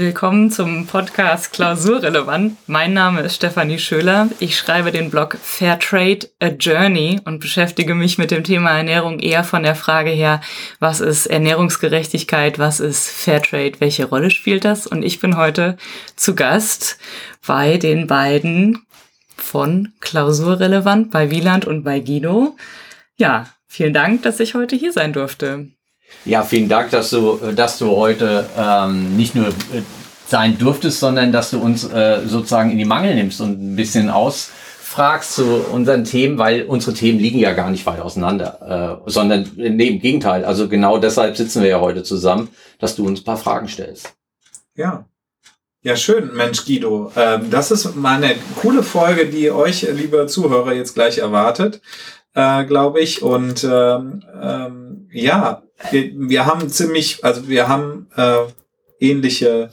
willkommen zum Podcast Klausurrelevant. Mein Name ist Stefanie Schöler. Ich schreibe den Blog Fairtrade A Journey und beschäftige mich mit dem Thema Ernährung eher von der Frage her, was ist Ernährungsgerechtigkeit, was ist Fairtrade, welche Rolle spielt das? Und ich bin heute zu Gast bei den beiden von Klausurrelevant, bei Wieland und bei Guido. Ja, vielen Dank, dass ich heute hier sein durfte. Ja, vielen Dank, dass du, dass du heute ähm, nicht nur äh, sein durftest, sondern dass du uns äh, sozusagen in die Mangel nimmst und ein bisschen ausfragst zu unseren Themen, weil unsere Themen liegen ja gar nicht weit auseinander, äh, sondern nee, im Gegenteil. Also genau deshalb sitzen wir ja heute zusammen, dass du uns ein paar Fragen stellst. Ja. Ja, schön, Mensch Guido. Ähm, das ist mal eine coole Folge, die euch, liebe Zuhörer, jetzt gleich erwartet, äh, glaube ich. Und ähm, ähm, ja, wir, haben ziemlich, also wir haben äh, ähnliche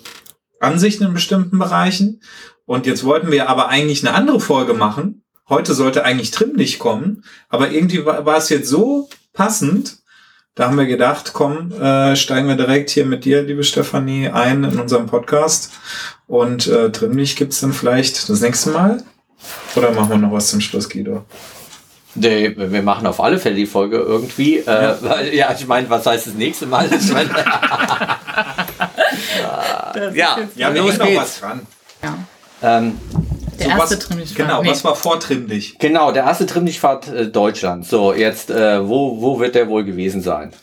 Ansichten in bestimmten Bereichen. Und jetzt wollten wir aber eigentlich eine andere Folge machen. Heute sollte eigentlich Trim nicht kommen, aber irgendwie war, war es jetzt so passend. Da haben wir gedacht, komm, äh, steigen wir direkt hier mit dir, liebe Stefanie, ein in unserem Podcast. Und äh, Trimmlich gibt's dann vielleicht das nächste Mal. Oder machen wir noch was zum Schluss, Guido? Nee, wir machen auf alle Fälle die Folge irgendwie. Äh, ja. Weil, ja, ich meine, was heißt das nächste Mal? Ich mein, ja, ja, wir los noch was dran. Ja. Ähm, Der so erste was. Genau, Nee. was war vor genau, der erste Trimmlichtfahrt äh, Deutschland. So, jetzt, äh, wo, wo wird der wohl gewesen sein?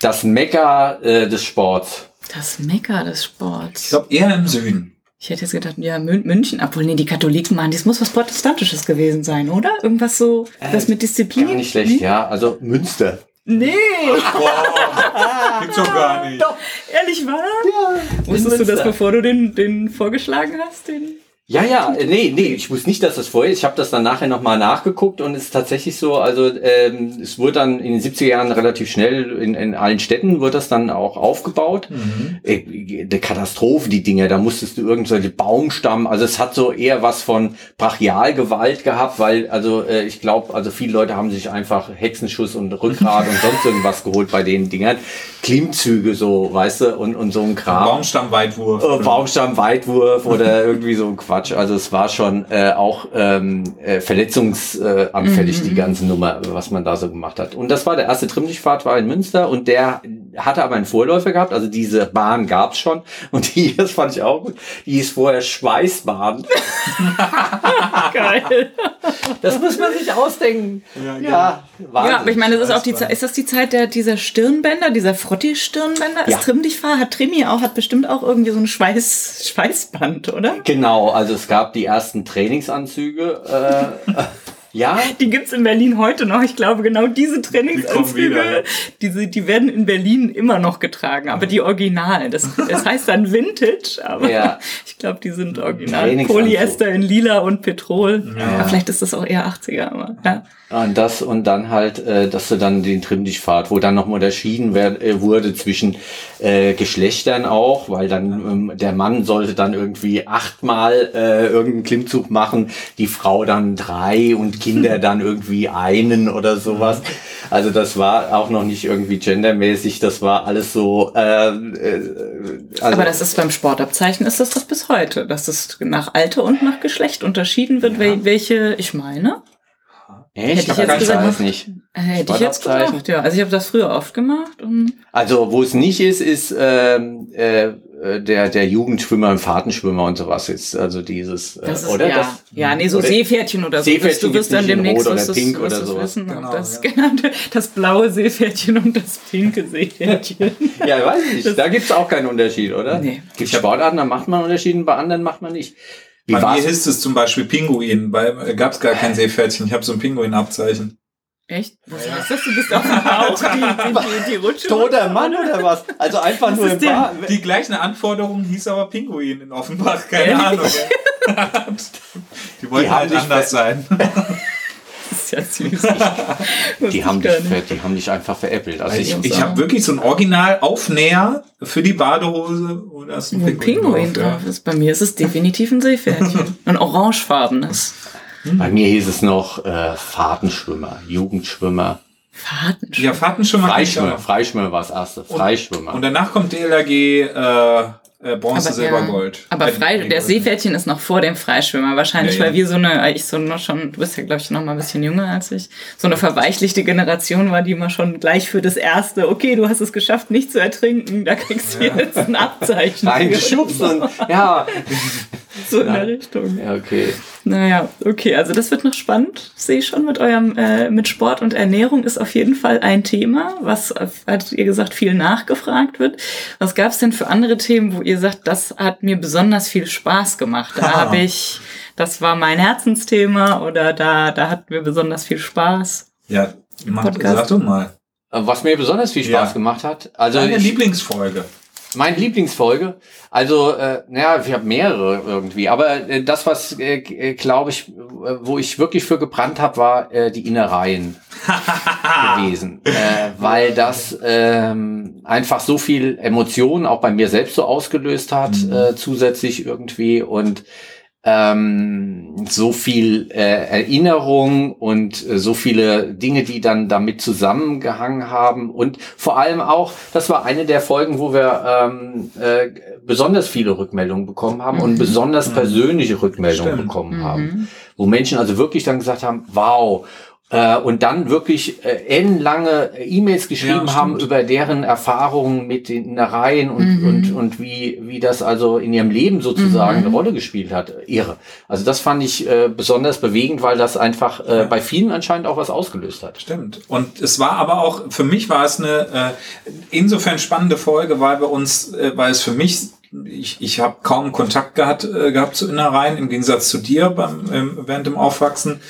Das Mekka äh, des Sports. Das Mekka des Ich Sports. glaube eher im Süden. Ich hätte jetzt gedacht, ja, Mün München, obwohl, nee, die Katholiken machen, das muss was Protestantisches gewesen sein, oder? Irgendwas so, das mit Disziplin? Gar nicht schlecht, ja. Also Münster. Nee, Boah, gibt's doch gar nicht. doch, ehrlich wahr? Ja. Wusstest du das, bevor du den, den vorgeschlagen hast? Den? Ja, ja, nee, nee, ich wusste nicht, dass das vorher ist. Ich habe das dann nachher nochmal nachgeguckt und es ist tatsächlich so, also ähm, es wurde dann in den 70er Jahren relativ schnell in, in allen Städten wird das dann auch aufgebaut. Äh, Eine Katastrophe, die Dinger, da musstest du irgendwelche Baumstamm, also es hat so eher was von Brachialgewalt gehabt, weil, also äh, ich glaube, also viele Leute haben sich einfach Hexenschuss und Rückgrat und sonst irgendwas geholt bei den Dingern. Klimmzüge so, weißt du, und, und so ein Kram. Baumstammweitwurf. Äh, Baumstamm, Weitwurf oder irgendwie so ein Quatsch. Also es war schon äh, auch ähm, äh, verletzungsanfällig, die ganze Nummer, was man da so gemacht hat. Und das war der erste Trimmlichtfahrt, war in Münster und der hatte aber einen Vorläufer gehabt. Also diese Bahn gab's schon und die, das fand ich auch gut, die hieß vorher Schweißbahn. Geil. Das muss man sich ausdenken. Ja, Ja, Wahnsinn. Ja, aber ich meine, das ist auch die. Zeit, ist das die Zeit der, dieser Stirnbänder, dieser Frotti-Stirnbänder? Ja. Ist Trimm dich fahr, hat Trimi auch, hat bestimmt auch irgendwie so ein Schweiß, Schweißband, oder? Genau, also es gab die ersten Trainingsanzüge. Äh, ja, Die gibt's in Berlin heute noch. Ich glaube, genau diese Trainingsanzüge, wieder, ja. diese, die werden in Berlin immer noch getragen, aber die Originalen. Das, das heißt dann Vintage, aber Ja. ich glaube, die sind original. Trainingsanzug. Polyester in lila und Petrol. Ja. vielleicht ist das auch eher 80er, aber ja. Und das und dann halt, äh, dass du dann den Trimmdichtpfad, wo dann nochmal unterschieden werd, äh, wurde zwischen äh, Geschlechtern auch, weil dann ähm, der Mann sollte dann irgendwie achtmal äh, irgendeinen Klimmzug machen, die Frau dann drei und Kinder dann irgendwie einen oder sowas. Also das war auch noch nicht irgendwie gendermäßig, das war alles so. Äh, äh, also, aber das ist beim Sportabzeichen ist das das bis heute, dass es nach Alter und nach Geschlecht unterschieden wird, wel- welche, ich meine, echt? hätte ich Aber jetzt ich gesagt, weiß nicht. hätte ich jetzt gesagt, ja. Also ich habe das früher oft gemacht Also wo es nicht ist, ist ähm, äh, äh, der der Jugendschwimmer, Fahrtenschwimmer und sowas ist. Also dieses äh, Das ist, oder ja, das, ja, nee, so oder- Seepferdchen oder so. Seepferdchen du wirst dann demnächst oder wirst du's- Pink oder sowas. wissen, Genau, das ja. genannte, das blaue Seepferdchen und das pinke Seepferdchen. Ja, weiß ich nicht. Da gibt's auch keinen Unterschied, oder? Nee. Gibt Sportarten, da macht man Unterschiede, bei anderen macht man nicht. Wie Bei mir hieß es zum Beispiel Pinguin. Bei äh, gab's gar kein Seepferdchen. Ich habe so ein Pinguin-Abzeichen. Echt? Was heißt das? Du bist auf dem Bauch, die, die, die, die Rutsche. Toter Mann oder was? Also einfach nur ist im? Bar. Die gleichen Anforderungen hieß aber Pinguin in Offenbach. Keine Ehrlich? Ahnung. Die wollten Die halt anders sein. Das ist ja süß. Die haben, dich, die haben dich einfach veräppelt. Also ich, Ja. Ich habe wirklich so ein Original-Aufnäher für die Badehose. Wo da ist ein Pinguin drauf, ja. drauf ist. Bei mir ist es definitiv ein Seepferdchen. Ein orangefarbenes. Bei mir hieß es noch äh, Fahrtenschwimmer, Jugendschwimmer. Fahrten. Ja, Fahrten schon mal. Freischwimmer, Freischwimmer war das erste. Freischwimmer. Und danach kommt DLRG äh, äh, Bronze, Aber, Silber, ja. Gold. Aber Frei, der Gold. Seepferdchen ist noch vor dem Freischwimmer. Wahrscheinlich, Ja, ja. weil wir so eine, ich so noch schon, du bist ja, glaube ich, noch mal ein bisschen jünger als ich, so eine verweichlichte Generation war, die immer schon gleich für das erste, okay, du hast es geschafft, nicht zu ertrinken, da kriegst du jetzt ein Abzeichen. für. Reingeschubst und ja. So in der Richtung. Ja, okay. Naja, okay, also das wird noch spannend, sehe ich schon mit eurem, äh, mit Sport und Ernährung ist auf jeden Fall ein Thema, was, äh, hattet ihr gesagt, viel nachgefragt wird. Was gab es denn für andere Themen, wo ihr sagt, das hat mir besonders viel Spaß gemacht? Da habe ich, das war mein Herzensthema oder da, da hatten wir besonders viel Spaß. Ja, mach, sag du mal. Was mir besonders viel Spaß Ja. gemacht hat, also Deine ich, Lieblingsfolge. Meine Lieblingsfolge, also äh, naja, ich habe mehrere irgendwie, aber äh, das, was äh, äh, glaube ich, äh, wo ich wirklich für gebrannt habe, war äh, die Innereien gewesen, äh, weil das ähm, einfach so viel Emotionen auch bei mir selbst so ausgelöst hat, Mhm. äh, zusätzlich irgendwie. Und ähm, so viel äh, Erinnerung und äh, so viele Dinge, die dann damit zusammengehangen haben und vor allem auch, das war eine der Folgen, wo wir ähm, äh, besonders viele Rückmeldungen bekommen haben und Mhm. besonders Mhm. persönliche Rückmeldungen Stimmt. bekommen haben, Mhm. wo Menschen also wirklich dann gesagt haben, wow, äh, und dann wirklich äh, ellenlange E-Mails geschrieben Ja, haben über deren Erfahrungen mit den Innereien und, Mhm. und, und wie, wie das also in ihrem Leben sozusagen Mhm. eine Rolle gespielt hat. Irre. Also das fand ich äh, besonders bewegend, weil das einfach äh, Ja. bei vielen anscheinend auch was ausgelöst hat. Stimmt. Und es war aber auch, für mich war es eine äh, insofern spannende Folge, weil wir uns, äh, weil es für mich, ich, ich habe kaum Kontakt gehabt, äh, gehabt zu Innereien, im Gegensatz zu dir beim, ähm, während dem Aufwachsen.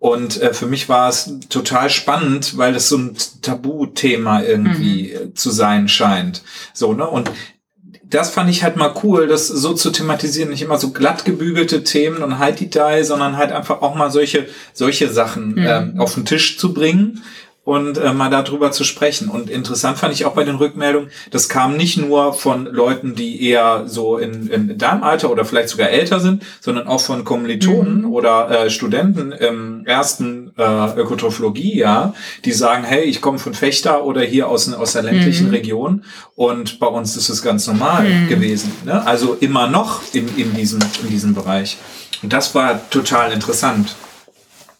Und äh, für mich war es total spannend, weil das so ein Tabuthema irgendwie äh, zu sein scheint. So, ne? Und das fand ich halt mal cool, das so zu thematisieren, nicht immer so glatt gebügelte Themen und High Detail, sondern halt einfach auch mal solche, solche Sachen Mhm. ähm, auf den Tisch zu bringen und äh, mal darüber zu sprechen. Und interessant fand ich auch bei den Rückmeldungen, das kam nicht nur von Leuten, die eher so in, in deinem Alter oder vielleicht sogar älter sind, sondern auch von Kommilitonen Mhm. oder äh, Studenten im ersten äh, Ökotrophologie, ja, die sagen, hey, ich komme von Fechter oder hier aus, aus der ländlichen Mhm. Region und bei uns ist es ganz normal Mhm. gewesen. Ne? Also immer noch in, in, diesem, in diesem Bereich. Und das war total interessant,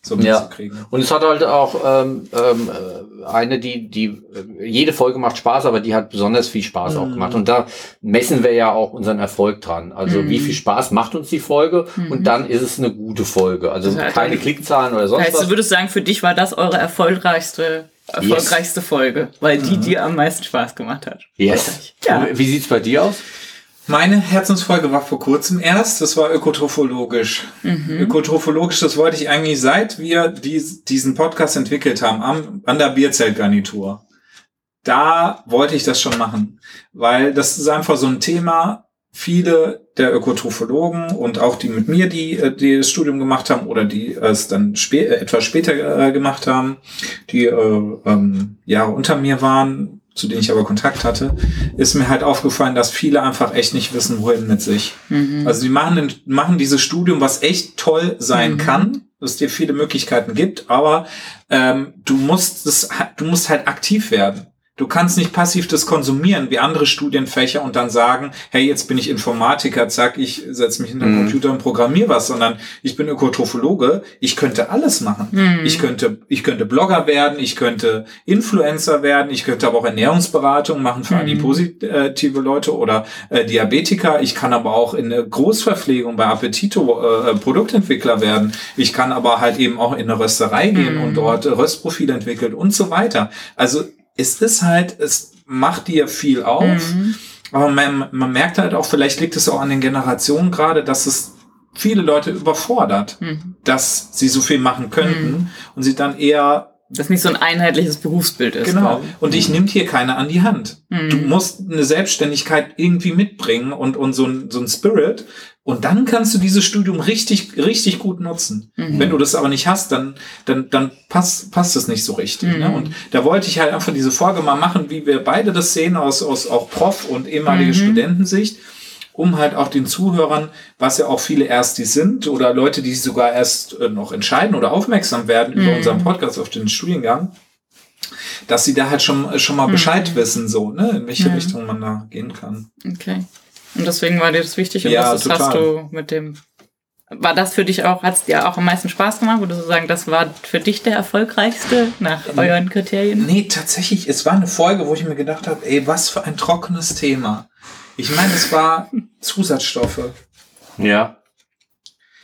so Ja. mitzukriegen. Und es hat halt auch ähm, ähm, äh, eine, die, die, äh, jede Folge macht Spaß, aber die hat besonders viel Spaß auch Mhm. gemacht. Und da messen wir ja auch unseren Erfolg dran. Also Mhm. wie viel Spaß macht uns die Folge Mhm. und dann ist es eine gute Folge. Also Das heißt, keine dann- Klickzahlen oder sonst Heißt, was. du würdest sagen, für dich war das eure erfolgreichste, erfolgreichste Folge, weil die Mhm. dir am meisten Spaß gemacht hat. Yes. Ja. Wie sieht's bei dir aus? Meine Herzensfolge war vor kurzem erst, das war ökotrophologisch. Mhm. Ökotrophologisch, das wollte ich eigentlich, seit wir dies, diesen Podcast entwickelt haben, am, an der Bierzeltgarnitur. Da wollte ich das schon machen, weil das ist einfach so ein Thema, viele der Ökotrophologen und auch die mit mir, die, äh, die das Studium gemacht haben oder die es dann spä äh, etwas später äh, gemacht haben, die äh, ähm, Jahre unter mir waren, zu denen ich aber Kontakt hatte, ist mir halt aufgefallen, dass viele einfach echt nicht wissen, wohin mit sich. Mhm. Also die machen, machen dieses Studium, was echt toll sein Mhm. kann, dass es dir viele Möglichkeiten gibt, aber ähm, du musst es, du musst halt aktiv werden. Du kannst nicht passiv das konsumieren wie andere Studienfächer und dann sagen, hey, jetzt bin ich Informatiker, zack, ich setze mich hinter den Mhm. Computer und programmiere was, sondern ich bin Ökotrophologe, ich könnte alles machen. Mhm. Ich könnte, ich könnte Blogger werden, ich könnte Influencer werden, ich könnte aber auch Ernährungsberatung machen für Mhm. adipositive Leute oder äh, Diabetiker. Ich kann aber auch in eine Großverpflegung bei Appetito äh, Produktentwickler werden. Ich kann aber halt eben auch in eine Rösterei gehen Mhm. und dort Röstprofile entwickeln und so weiter. Also es ist halt, es macht dir viel auf. Mhm. Aber man, man merkt halt auch, vielleicht liegt es auch an den Generationen gerade, dass es viele Leute überfordert, Mhm. dass sie so viel machen könnten und sie dann eher Das nicht so ein einheitliches Berufsbild ist. genau glaub und dich nimmt hier keiner an die Hand. Mhm. Du musst eine Selbstständigkeit irgendwie mitbringen und und so ein so ein Spirit und dann kannst du dieses Studium richtig richtig gut nutzen. Mhm. Wenn du das aber nicht hast, dann dann dann passt passt es nicht so richtig. Mhm. Ne? Und da wollte ich halt einfach diese Folge mal machen, wie wir beide das sehen aus aus auch Prof und ehemalige Mhm. Studentensicht um halt auch den Zuhörern, was ja auch viele Erstis sind oder Leute, die sogar erst äh, noch entscheiden oder aufmerksam werden über Mhm. unseren Podcast auf den Studiengang, dass sie da halt schon, schon mal Mhm. Bescheid wissen, so, ne, in welche. Richtung man da gehen kann. Okay. Und deswegen war dir das wichtig und Ja, das hast total. du mit dem. War das für dich auch, hat es dir auch am meisten Spaß gemacht? Würdest du sagen, das war für dich der erfolgreichste nach euren Kriterien? Nee, tatsächlich, es war eine Folge, wo ich mir gedacht habe, ey, was für ein trockenes Thema. Ich meine, es war Zusatzstoffe. Ja.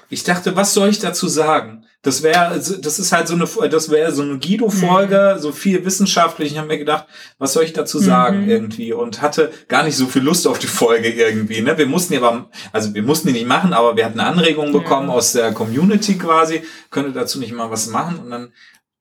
Ich dachte, was soll ich dazu sagen? Das wäre, das ist halt so eine, das wäre so eine Guido-Folge, so viel wissenschaftlich. Ich habe mir gedacht, was soll ich dazu sagen Mhm. irgendwie? Und hatte gar nicht so viel Lust auf die Folge irgendwie. Ne? Wir mussten die aber, also wir mussten die nicht machen, aber wir hatten Anregungen bekommen aus der Community quasi, könnte dazu nicht mal was machen. Und dann,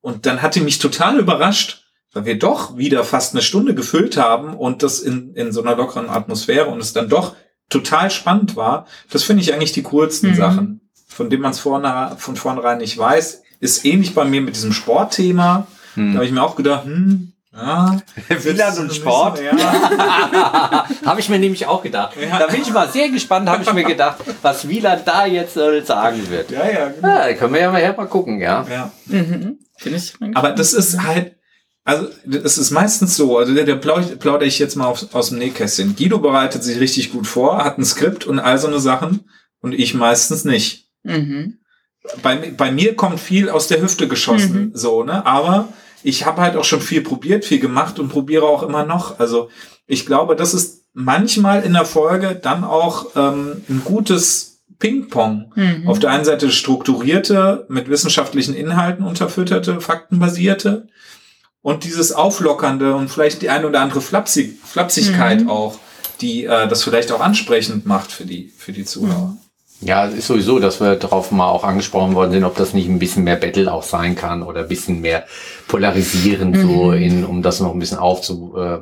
und dann hatte mich total überrascht, weil wir doch wieder fast eine Stunde gefüllt haben und das in, in so einer lockeren Atmosphäre und es dann doch total spannend war. Das finde ich eigentlich die coolsten Mhm. Sachen, von denen man es vorne, von vornherein nicht weiß. Ist ähnlich bei mir mit diesem Sportthema. Da habe ich mir auch gedacht, hm, ja. Wieland und Sport. Ja. Habe ich mir nämlich auch gedacht. Ja. Da bin ich mal sehr gespannt, habe ich mir gedacht, was Wieland da jetzt äh, sagen wird. ja, ja, genau. Ja, können wir ja mal, her mal gucken, ja. ja. Mhm. Ich. Aber das ist halt, also es ist meistens so, also der, der plaudere plaudere ich jetzt mal auf, aus dem Nähkästchen. Guido bereitet sich richtig gut vor, hat ein Skript und all so eine Sachen und ich meistens nicht. Mhm. Bei, bei mir kommt viel aus der Hüfte geschossen, so, ne? Aber ich habe halt auch schon viel probiert, viel gemacht und probiere auch immer noch. Also ich glaube, das ist manchmal in der Folge dann auch ähm, ein gutes Ping-Pong. Mhm. Auf der einen Seite strukturierte, mit wissenschaftlichen Inhalten unterfütterte, faktenbasierte und dieses auflockernde und vielleicht die eine oder andere Flapsig Flapsigkeit Mhm. auch, die äh, das vielleicht auch ansprechend macht für die, für die Zuhörer. Ja, es ist sowieso, dass wir darauf mal auch angesprochen worden sind, ob das nicht ein bisschen mehr Battle auch sein kann oder ein bisschen mehr polarisierend, so in, um das noch ein bisschen aufzu, äh,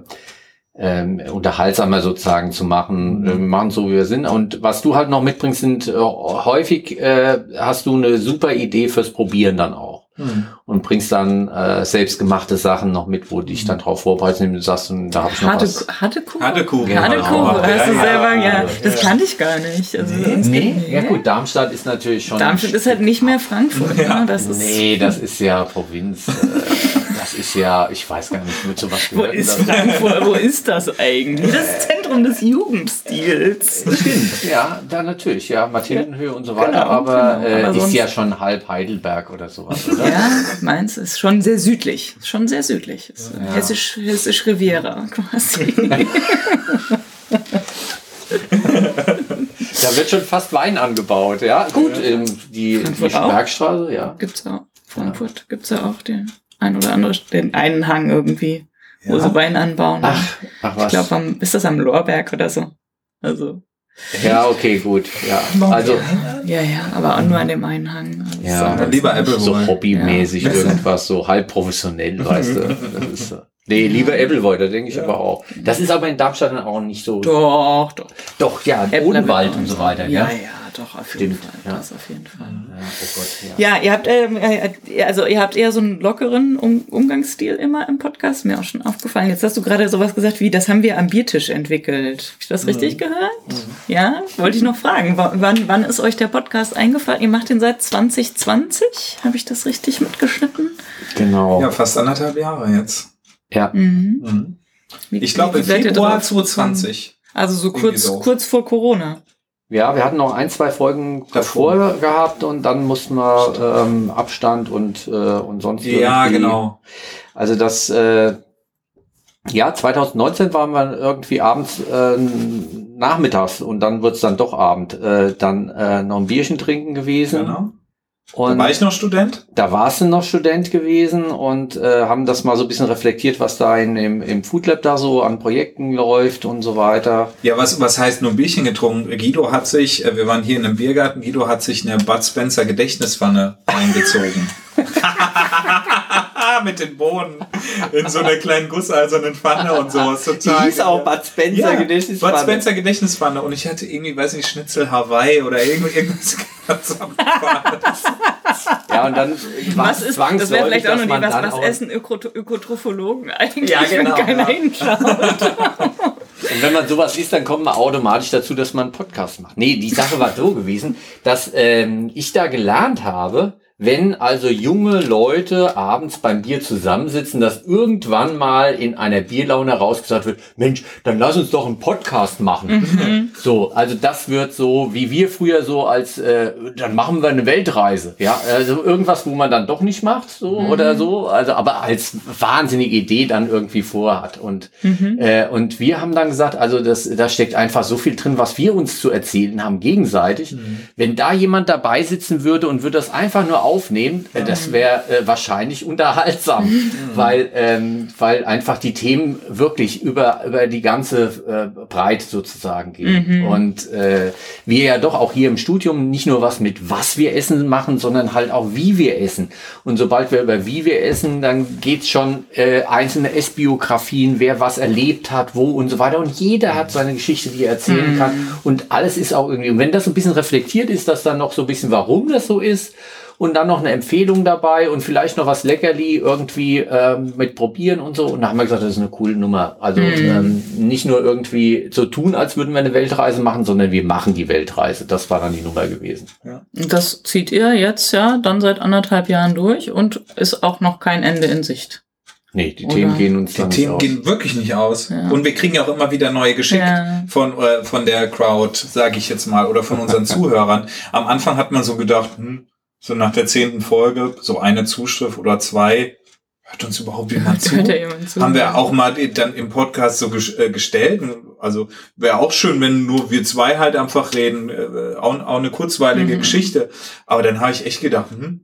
ähm, unterhaltsamer sozusagen zu machen. Äh, Wir machen so, wie wir sind. Und was du halt noch mitbringst, sind äh, häufig äh, hast du eine super Idee fürs Probieren dann auch. Hm. Und bringst dann äh, selbstgemachte Sachen noch mit, wo du dich dann drauf vorbereitest und du sagst, und da habe ich noch Harte, was. harte Kuh. Harte Kuh. Harte Genau. Kuh, hast Ja, du ja, selber, ja. ja. Das kannte ich gar nicht. Also, das Nee, geht- ja gut, Darmstadt ist natürlich schon. Darmstadt ist halt nicht mehr Frankfurt. Ja. Ne? Das ist, Nee, das ist ja Provinz. äh, Das ist ja, ich weiß gar nicht, mit sowas Wo gehört ist das. Frankfurt? Wo ist das eigentlich? Das Zentrum des Jugendstils. Stimmt, ja, da natürlich, ja, Mathildenhöhe und so weiter, Genau, aber, genau, äh, aber ist ja schon halb Heidelberg oder sowas, oder? Ja, meins ist schon sehr südlich. Schon sehr südlich. Ist Ja. Hessisch, Hessisch Riviera quasi. Da wird schon fast Wein angebaut, ja. Gut, ähm, die, die Frankfurt? Bergstraße, ja. Gibt's auch. Frankfurt gibt's ja auch den ein oder andere, den einen Hang irgendwie, wo Ja. sie Wein anbauen. Ach, ach ich was. glaube, am, ist das am Lorberg oder so? Also, Ja, okay, gut, ja. Also, ja, ja, aber auch nur an dem einen Hang. Also, Ja. Dann lieber. Apple so hobbymäßig Ja. irgendwas, so halb professionell, weißt du. Das ist, so. nee, lieber Appleboy, da denke ich aber auch. Das ist aber in Darmstadt dann auch nicht so. Doch, doch. Doch, ja, Odenwald mit und so weiter, Ja, ja. Ja, doch, auf jeden Stimmt, Fall. ja. Das auf jeden Fall. Ja, oh Gott, ja. Ja, ihr habt, ähm, äh, also ihr habt eher so einen lockeren um Umgangsstil immer im Podcast, mir auch schon aufgefallen. Jetzt hast du gerade sowas gesagt wie, das haben wir am Biertisch entwickelt. Hab ich das richtig gehört? Ja, wollte ich noch fragen. W wann, wann ist euch der Podcast eingefallen? Ihr macht den seit 2020? Habe ich das richtig mitgeschnitten? Genau. Ja, fast anderthalb Jahre jetzt. Ja. Mhm. Mhm. Wie- Ich glaube, im Februar drauf gekommen? 2020. Also so kurz, so. kurz vor Corona. Ja, wir hatten noch ein, zwei Folgen davor gehabt und dann mussten wir ähm, Abstand und, äh, und sonst Ja, irgendwie- genau. Also das, äh, ja, 2019 waren wir irgendwie abends äh, nachmittags und dann wird's dann doch Abend. Äh, dann äh, noch ein Bierchen trinken gewesen. genau. Da Und war ich noch Student. da warst du noch Student gewesen und äh, haben das mal so ein bisschen reflektiert, was da in, im, im Food Lab da so an Projekten läuft und so weiter. Ja, was, was heißt nur ein Bierchen getrunken? Guido hat sich, äh, wir waren hier in einem Biergarten, Guido hat sich eine Bud Spencer Gedächtnispfanne eingezogen. Mit den Bohnen in so einer kleinen gusseisernen Pfanne und sowas. Total genial. Bud Spencer ja, Bud Spencer Gedächtnispfanne und ich hatte irgendwie, weiß nicht, Schnitzel Hawaii oder irgend- irgendwas ganz. Ja, und dann Was ist, das wäre vielleicht auch noch die, was, was auch- essen Öko Ökotrophologen eigentlich, Ja, genau, wenn keiner ja. hinschaut. Und wenn man sowas liest, dann kommt man automatisch dazu, dass man einen Podcast macht. Nee, die Sache war so gewesen, dass ähm, ich da gelernt habe, wenn also junge Leute abends beim Bier zusammensitzen, dass irgendwann mal in einer Bierlaune rausgesagt wird, Mensch, dann lass uns doch einen Podcast machen. Mhm. So, also das wird so, wie wir früher so als, äh, dann machen wir eine Weltreise. Ja, also irgendwas, wo man dann doch nicht macht, so mhm. oder so. Also, aber als wahnsinnige Idee dann irgendwie vorhat. Und, mhm. äh, und wir haben dann gesagt, also das, da steckt einfach so viel drin, was wir uns zu erzählen haben gegenseitig. Mhm. Wenn da jemand dabei sitzen würde und würde das einfach nur aufnehmen, äh, das wäre äh, wahrscheinlich unterhaltsam, mhm. weil, ähm, weil einfach die Themen wirklich über, über die ganze äh, Breite sozusagen gehen. Mhm. Und äh, wir ja doch auch hier im Studium nicht nur was mit was wir essen machen, sondern halt auch wie wir essen. Und sobald wir über wie wir essen, dann geht's schon äh, einzelne Essbiografien, wer was erlebt hat, wo und so weiter. Und jeder hat seine Geschichte, die er erzählen mhm. kann. Und alles ist auch irgendwie, und wenn das ein bisschen reflektiert ist, dass dann noch so ein bisschen, warum das so ist, und dann noch eine Empfehlung dabei und vielleicht noch was Leckerli irgendwie ähm, mit probieren und so. Und da haben wir gesagt, das ist eine coole Nummer. Also mhm. ähm, nicht nur irgendwie so tun, als würden wir eine Weltreise machen, sondern wir machen die Weltreise. Das war dann die Nummer gewesen. Ja. Das zieht ihr jetzt ja dann seit anderthalb Jahren durch und ist auch noch kein Ende in Sicht. Nee, die Oder Themen gehen uns Die Themen gehen wirklich nicht aus. Ja. Und wir kriegen ja auch immer wieder neue geschickt ja. von, äh, von der Crowd, sage ich jetzt mal, oder von unseren Zuhörern. Am Anfang hat man so gedacht, hm, so nach der zehnten Folge, so eine Zuschrift oder zwei, hört uns überhaupt jemand zu? jemand zu? Haben wir auch mal dann im Podcast so äh, gestellt. Also wäre auch schön, wenn nur wir zwei halt einfach reden. Äh, auch, auch eine kurzweilige mhm. Geschichte. Aber dann habe ich echt gedacht, hm,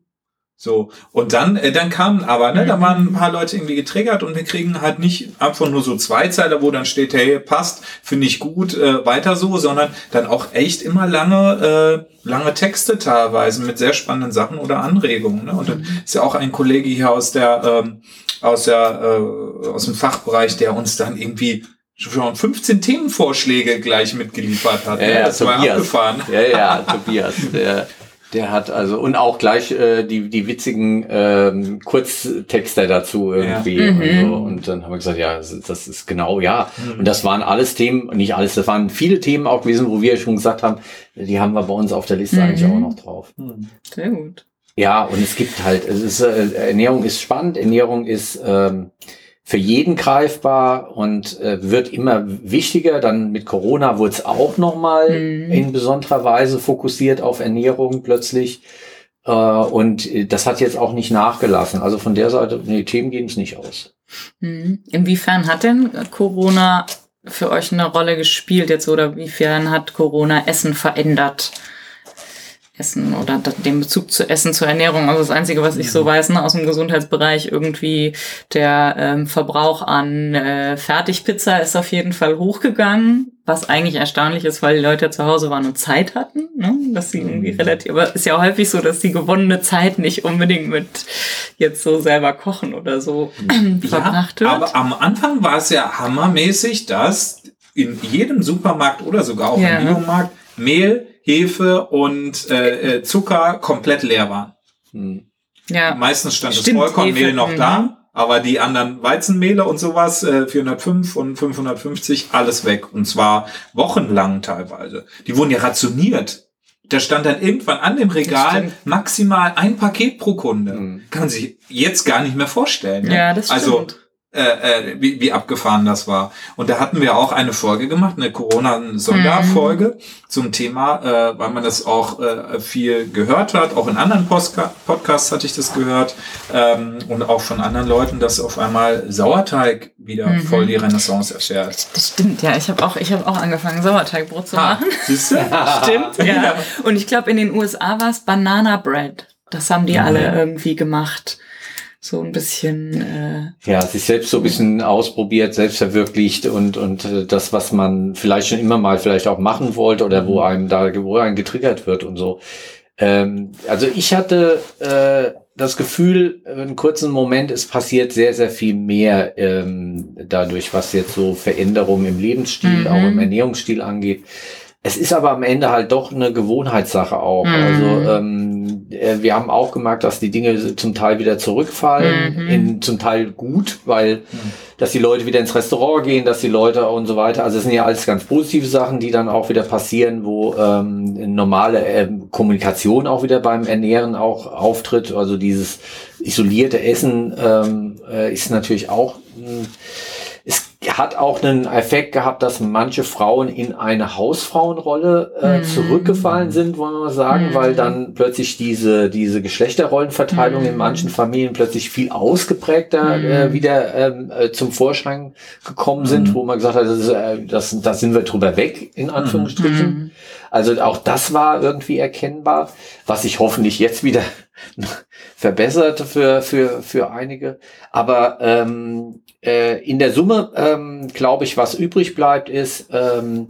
so, und dann, äh, dann kamen aber, ne, da waren ein paar Leute irgendwie getriggert und wir kriegen halt nicht einfach nur so Zweizeiler, wo dann steht, hey, passt, finde ich gut, äh, weiter so, sondern dann auch echt immer lange, äh, lange Texte teilweise mit sehr spannenden Sachen oder Anregungen. Ne? Und dann mhm. ist ja auch ein Kollege hier aus der, ähm, aus der, äh, aus dem Fachbereich, der uns dann irgendwie schon 15 Themenvorschläge gleich mitgeliefert hat. Ja, ne? ja, das Tobias. war abgefahren. Ja, ja, Tobias. Der der hat also und auch gleich äh, die die witzigen ähm, Kurztexte dazu irgendwie ja. und, so. Mhm. und dann haben wir gesagt, ja, das, das ist genau ja. Mhm. Und das waren alles Themen, nicht alles, das waren viele Themen auch gewesen, wo wir schon gesagt haben, die haben wir bei uns auf der Liste mhm. eigentlich auch noch drauf. Mhm. Sehr gut. Ja, und es gibt halt, es ist, äh, Ernährung ist spannend, Ernährung ist ähm, für jeden greifbar und äh, wird immer wichtiger. Dann mit Corona wurde es auch nochmal mhm. in besonderer Weise fokussiert auf Ernährung plötzlich. Äh, und das hat jetzt auch nicht nachgelassen. Also von der Seite, nee, Themen gehen es nicht aus. Mhm. Inwiefern hat denn Corona für euch eine Rolle gespielt jetzt oder inwiefern hat Corona Essen verändert? Essen oder den Bezug zu Essen, zur Ernährung. Also das Einzige, was ich so mhm. weiß, ne, aus dem Gesundheitsbereich, irgendwie der ähm, Verbrauch an äh, Fertigpizza ist auf jeden Fall hochgegangen, was eigentlich erstaunlich ist, weil die Leute zu Hause waren und Zeit hatten, ne? dass sie irgendwie mhm. relativ, aber ist ja häufig so, dass die gewonnene Zeit nicht unbedingt mit jetzt so selber kochen oder so ja, verbracht wird. Aber am Anfang war es ja hammermäßig, dass in jedem Supermarkt oder sogar auch ja. im Biomarkt Mehl Hefe und äh, äh, Zucker komplett leer waren. Hm. Ja. Meistens stand Stimmt, das Vollkornmehl Hefe, noch da, mhm. aber die anderen Weizenmehle und sowas, äh, 405 und 550, alles weg. Und zwar wochenlang teilweise. Die wurden ja rationiert. Da stand dann irgendwann an dem Regal maximal ein Paket pro Kunde. Mhm. Kann man sich jetzt gar nicht mehr vorstellen. Ne? Ja, das also, stimmt. Also äh, äh, wie, wie abgefahren das war. Und da hatten wir auch eine Folge gemacht, eine Corona-Sonderfolge mhm. zum Thema, äh, weil man das auch äh, viel gehört hat. Auch in anderen Postka Podcasts hatte ich das gehört ähm, und auch von anderen Leuten, dass auf einmal Sauerteig wieder mhm. voll die Renaissance erfährt. Das stimmt, ja. Ich habe auch, ich habe auch angefangen, Sauerteigbrot zu ha, machen. Siehst du? stimmt, ja. ja. Und ich glaube, in den USA war es Banana Bread. Das haben die ja. alle irgendwie gemacht so ein bisschen. Äh, ja, sich selbst so ein bisschen ausprobiert, selbst verwirklicht und und äh, das, was man vielleicht schon immer mal vielleicht auch machen wollte oder wo mhm. einem da wo einem getriggert wird und so. Ähm, also ich hatte äh, das Gefühl, einen kurzen Moment, es passiert sehr, sehr viel mehr ähm, dadurch, was jetzt so Veränderungen im Lebensstil, mhm. auch im Ernährungsstil angeht. Es ist aber am Ende halt doch eine Gewohnheitssache auch. Mhm. Also ähm, äh, wir haben auch gemerkt, dass die Dinge zum Teil wieder zurückfallen, Mhm. in, zum Teil gut, weil Mhm. dass die Leute wieder ins Restaurant gehen, dass die Leute und so weiter. Also es sind ja alles ganz positive Sachen, die dann auch wieder passieren, wo ähm, normale ähm, Kommunikation auch wieder beim Ernähren auch auftritt. Also dieses isolierte Essen ähm, äh, ist natürlich auch mh, es hat auch einen Effekt gehabt, dass manche Frauen in eine Hausfrauenrolle äh, Mhm. zurückgefallen sind, wollen wir mal sagen, Mhm. weil dann plötzlich diese, diese Geschlechterrollenverteilung in Mhm. manchen Familien plötzlich viel ausgeprägter Mhm. äh, wieder ähm, äh, zum Vorschein gekommen sind, Mhm. wo man gesagt hat, das, ist, äh, das, da sind wir drüber weg, in Anführungsstrichen. Mhm. Also auch das war irgendwie erkennbar, was sich hoffentlich jetzt wieder verbessert für, für, für einige. Aber ähm, äh, in der Summe, ähm, glaube ich, was übrig bleibt, ist, ähm,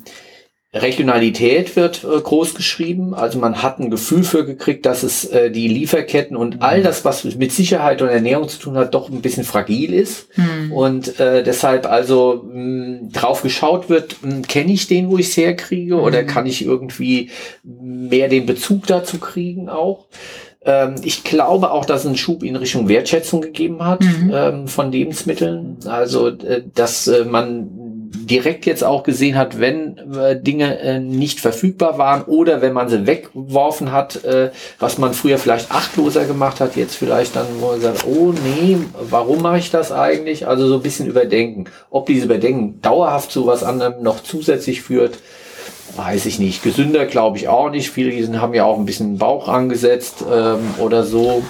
Regionalität wird äh, groß geschrieben. Also man hat ein Gefühl für gekriegt, dass es äh, die Lieferketten und all das, was mit Sicherheit und Ernährung zu tun hat, doch ein bisschen fragil ist. Mhm. Und äh, deshalb also mh, drauf geschaut wird, kenne ich den, wo ich es herkriege, oder Mhm. kann ich irgendwie mehr den Bezug dazu kriegen auch. Ähm, ich glaube auch, dass es einen Schub in Richtung Wertschätzung gegeben hat Mhm. ähm, von Lebensmitteln. Also, äh, dass äh, man direkt jetzt auch gesehen hat, wenn äh, Dinge äh, nicht verfügbar waren oder wenn man sie weggeworfen hat, äh, was man früher vielleicht achtloser gemacht hat, jetzt vielleicht dann, wo man sagt, oh nee, warum mache ich das eigentlich? Also so ein bisschen überdenken. Ob dieses Überdenken dauerhaft zu was anderem noch zusätzlich führt, weiß ich nicht. Gesünder glaube ich auch nicht. Viele haben ja auch ein bisschen Bauch angesetzt ähm, oder so.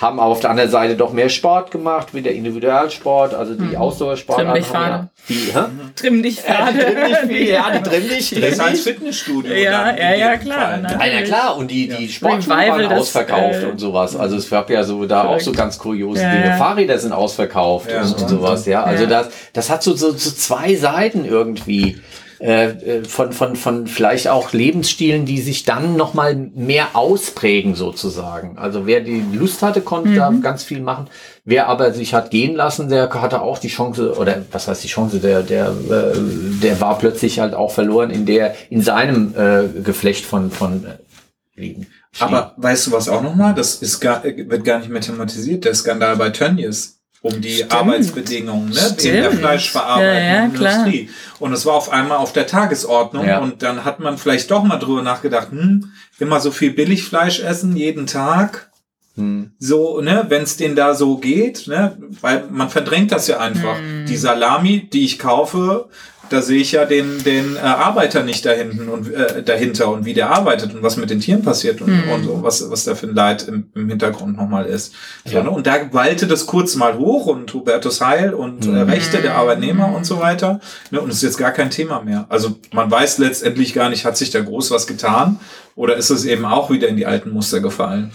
Haben aber auf der anderen Seite doch mehr Sport gemacht, wie der Individualsport, also die Mhm. Ausdauersportarten. Trimm dich, haben ja, die, hä? Trimm dich Ja, gerade. die trimm dich viel, ja, die trimm dich, Das trimm ist als dich. Fitnessstudio. Ja, ja, ja, klar, ne? ne? Ja, na klar, und die, die Ja. Sportschuhe Revival, waren das, ausverkauft äh, und sowas. Also es gab ja so da auch so Verrückt. ganz kuriose Ja, Dinge. ja. Fahrräder sind ausverkauft Ja, und, so. und sowas, ja. Also Ja. das, das hat so, so, so zwei Seiten irgendwie. Äh, äh, von, von, von vielleicht auch Lebensstilen, die sich dann nochmal mehr ausprägen sozusagen. Also wer die Lust hatte, konnte da Mhm. ganz viel machen. Wer aber sich hat gehen lassen, der hatte auch die Chance, oder was heißt die Chance, der, der, äh, der war plötzlich halt auch verloren in der, in seinem äh, Geflecht von, von äh, Leben. Aber weißt du was auch nochmal? Das ist gar, wird gar nicht mehr thematisiert. Der Skandal bei Tönnies um die Stimmt. Arbeitsbedingungen ne? in der Stimmt. fleischverarbeitenden Ja, ja, klar. Industrie. Und es war auf einmal auf der Tagesordnung Ja. und dann hat man vielleicht doch mal drüber nachgedacht, hm, immer so viel Billigfleisch essen jeden Tag. Hm. So, ne, wenn es denen da so geht, ne, weil man verdrängt das ja einfach. Hm. Die Salami, die ich kaufe, da sehe ich ja den, den äh, Arbeiter nicht da hinten und äh, dahinter und wie der arbeitet und was mit den Tieren passiert und, Hm. und so, was, was da für ein Leid im, im Hintergrund nochmal ist. So, Ja. ne? Und da wallte das kurz mal hoch und Hubertus Heil und äh, Mhm. Rechte der Arbeitnehmer und so weiter. Ne? Und es ist jetzt gar kein Thema mehr. Also man weiß letztendlich gar nicht, hat sich da groß was getan oder ist es eben auch wieder in die alten Muster gefallen?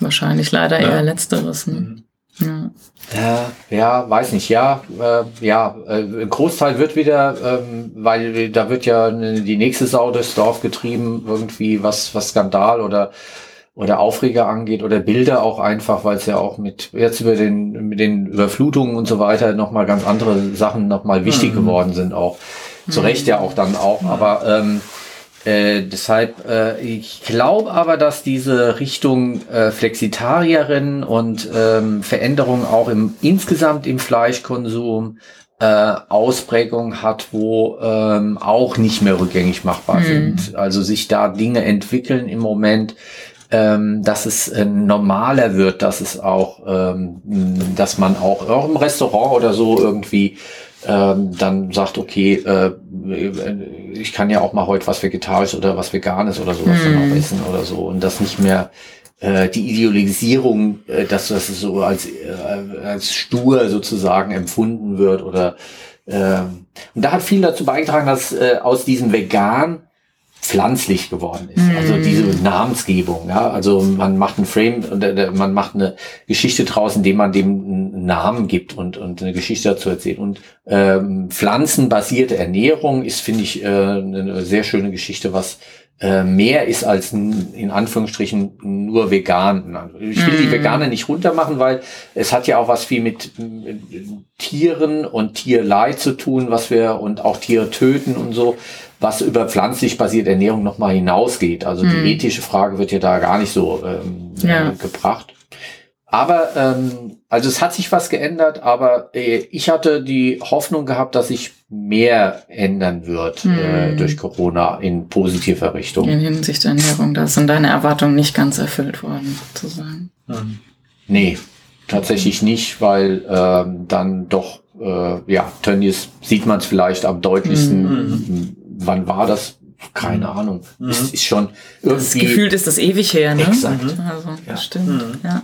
Wahrscheinlich leider Ja. eher letzteres. Ne? Mhm. Ja. Ja, ja, weiß nicht, ja, äh, ja, äh, ein Großteil wird wieder, ähm, weil da wird ja die nächste Sau durchs Dorf getrieben, irgendwie was, was Skandal oder oder Aufreger angeht oder Bilder auch einfach, weil es ja auch mit jetzt über den mit den Überflutungen und so weiter noch mal ganz andere Sachen noch mal wichtig Mhm. geworden sind auch zu Recht ja auch dann auch, aber ähm, äh, deshalb, äh, ich glaube aber, dass diese Richtung äh, Flexitarierin und ähm, Veränderung auch im insgesamt im Fleischkonsum äh, Ausprägung hat, wo ähm, auch nicht mehr rückgängig machbar Mhm. sind. Also sich da Dinge entwickeln im Moment, ähm, dass es äh, normaler wird, dass es auch, ähm, dass man auch, auch im Restaurant oder so irgendwie ähm, dann sagt, okay, äh, ich kann ja auch mal heute was Vegetarisches oder was Veganes oder sowas dann Hm. auch essen oder so und das nicht mehr äh, die Idealisierung, äh, dass das so als, äh, als stur sozusagen empfunden wird oder ähm, und da hat viel dazu beigetragen, dass äh, aus diesem Vegan pflanzlich geworden ist. Mhm. Also diese Namensgebung, ja, also man macht ein Frame und äh, man macht eine Geschichte draus, indem man dem einen Namen gibt und und eine Geschichte dazu erzählt. Und ähm, pflanzenbasierte Ernährung ist, finde ich, äh, eine sehr schöne Geschichte, was äh, mehr ist als in Anführungsstrichen nur vegan. Ich will die mhm. Veganer nicht runtermachen, weil es hat ja auch was viel mit Tieren und Tierleid zu tun, was wir und auch Tiere töten und so, was über pflanzlich basierte Ernährung nochmal hinausgeht. Also die mhm. ethische Frage wird ja da gar nicht so ähm, ja. äh, gebracht. Aber ähm, also es hat sich was geändert, aber äh, ich hatte die Hoffnung gehabt, dass sich mehr ändern wird hm. äh, durch Corona in positiver Richtung. In Hinsicht der Ernährung, da sind deine Erwartungen nicht ganz erfüllt worden, sozusagen. Hm. Nee, tatsächlich nicht, weil ähm, dann doch, äh, ja, Tönnies sieht man es vielleicht am deutlichsten. Wann war das? Keine hm. Ahnung. Mhm. Ist, ist schon irgendwie. Das gefühlt ist das ewig her, ne? Exakt. Also, ja. stimmt. Mhm. Ja.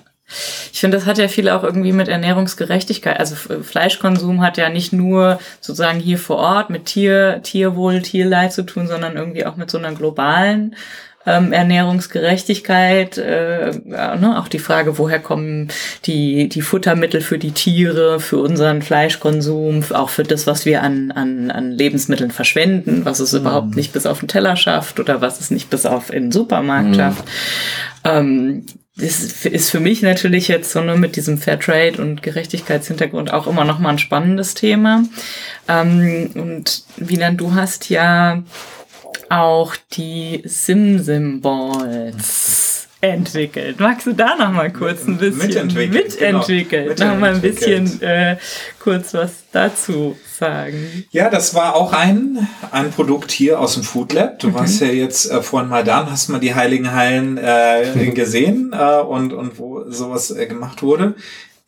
Ich finde, das hat ja viel auch irgendwie mit Ernährungsgerechtigkeit. Also Fleischkonsum hat ja nicht nur sozusagen hier vor Ort mit Tier, Tierwohl, Tierleid zu tun, sondern irgendwie auch mit so einer globalen ähm, Ernährungsgerechtigkeit. Äh, ja, ne? Auch die Frage, woher kommen die, die Futtermittel für die Tiere, für unseren Fleischkonsum, auch für das, was wir an, an, an Lebensmitteln verschwenden, was es mhm. überhaupt nicht bis auf den Teller schafft oder was es nicht bis auf in den Supermarkt mhm. schafft. Ähm, das ist für mich natürlich jetzt so nur mit diesem Fairtrade und Gerechtigkeitshintergrund auch immer noch mal ein spannendes Thema. Ähm, und Wieland, du hast ja auch die Sim-Symbols entwickelt. Magst du da noch mal kurz ein bisschen mitentwickelt, mitentwickelt, genau. noch mal ein bisschen äh, kurz was dazu sagen? Ja, das war auch ein, ein Produkt hier aus dem Food Lab. Du mhm. warst ja jetzt äh, vorhin mal da und hast mal die Heiligen Hallen äh, gesehen äh, und, und wo sowas äh, gemacht wurde.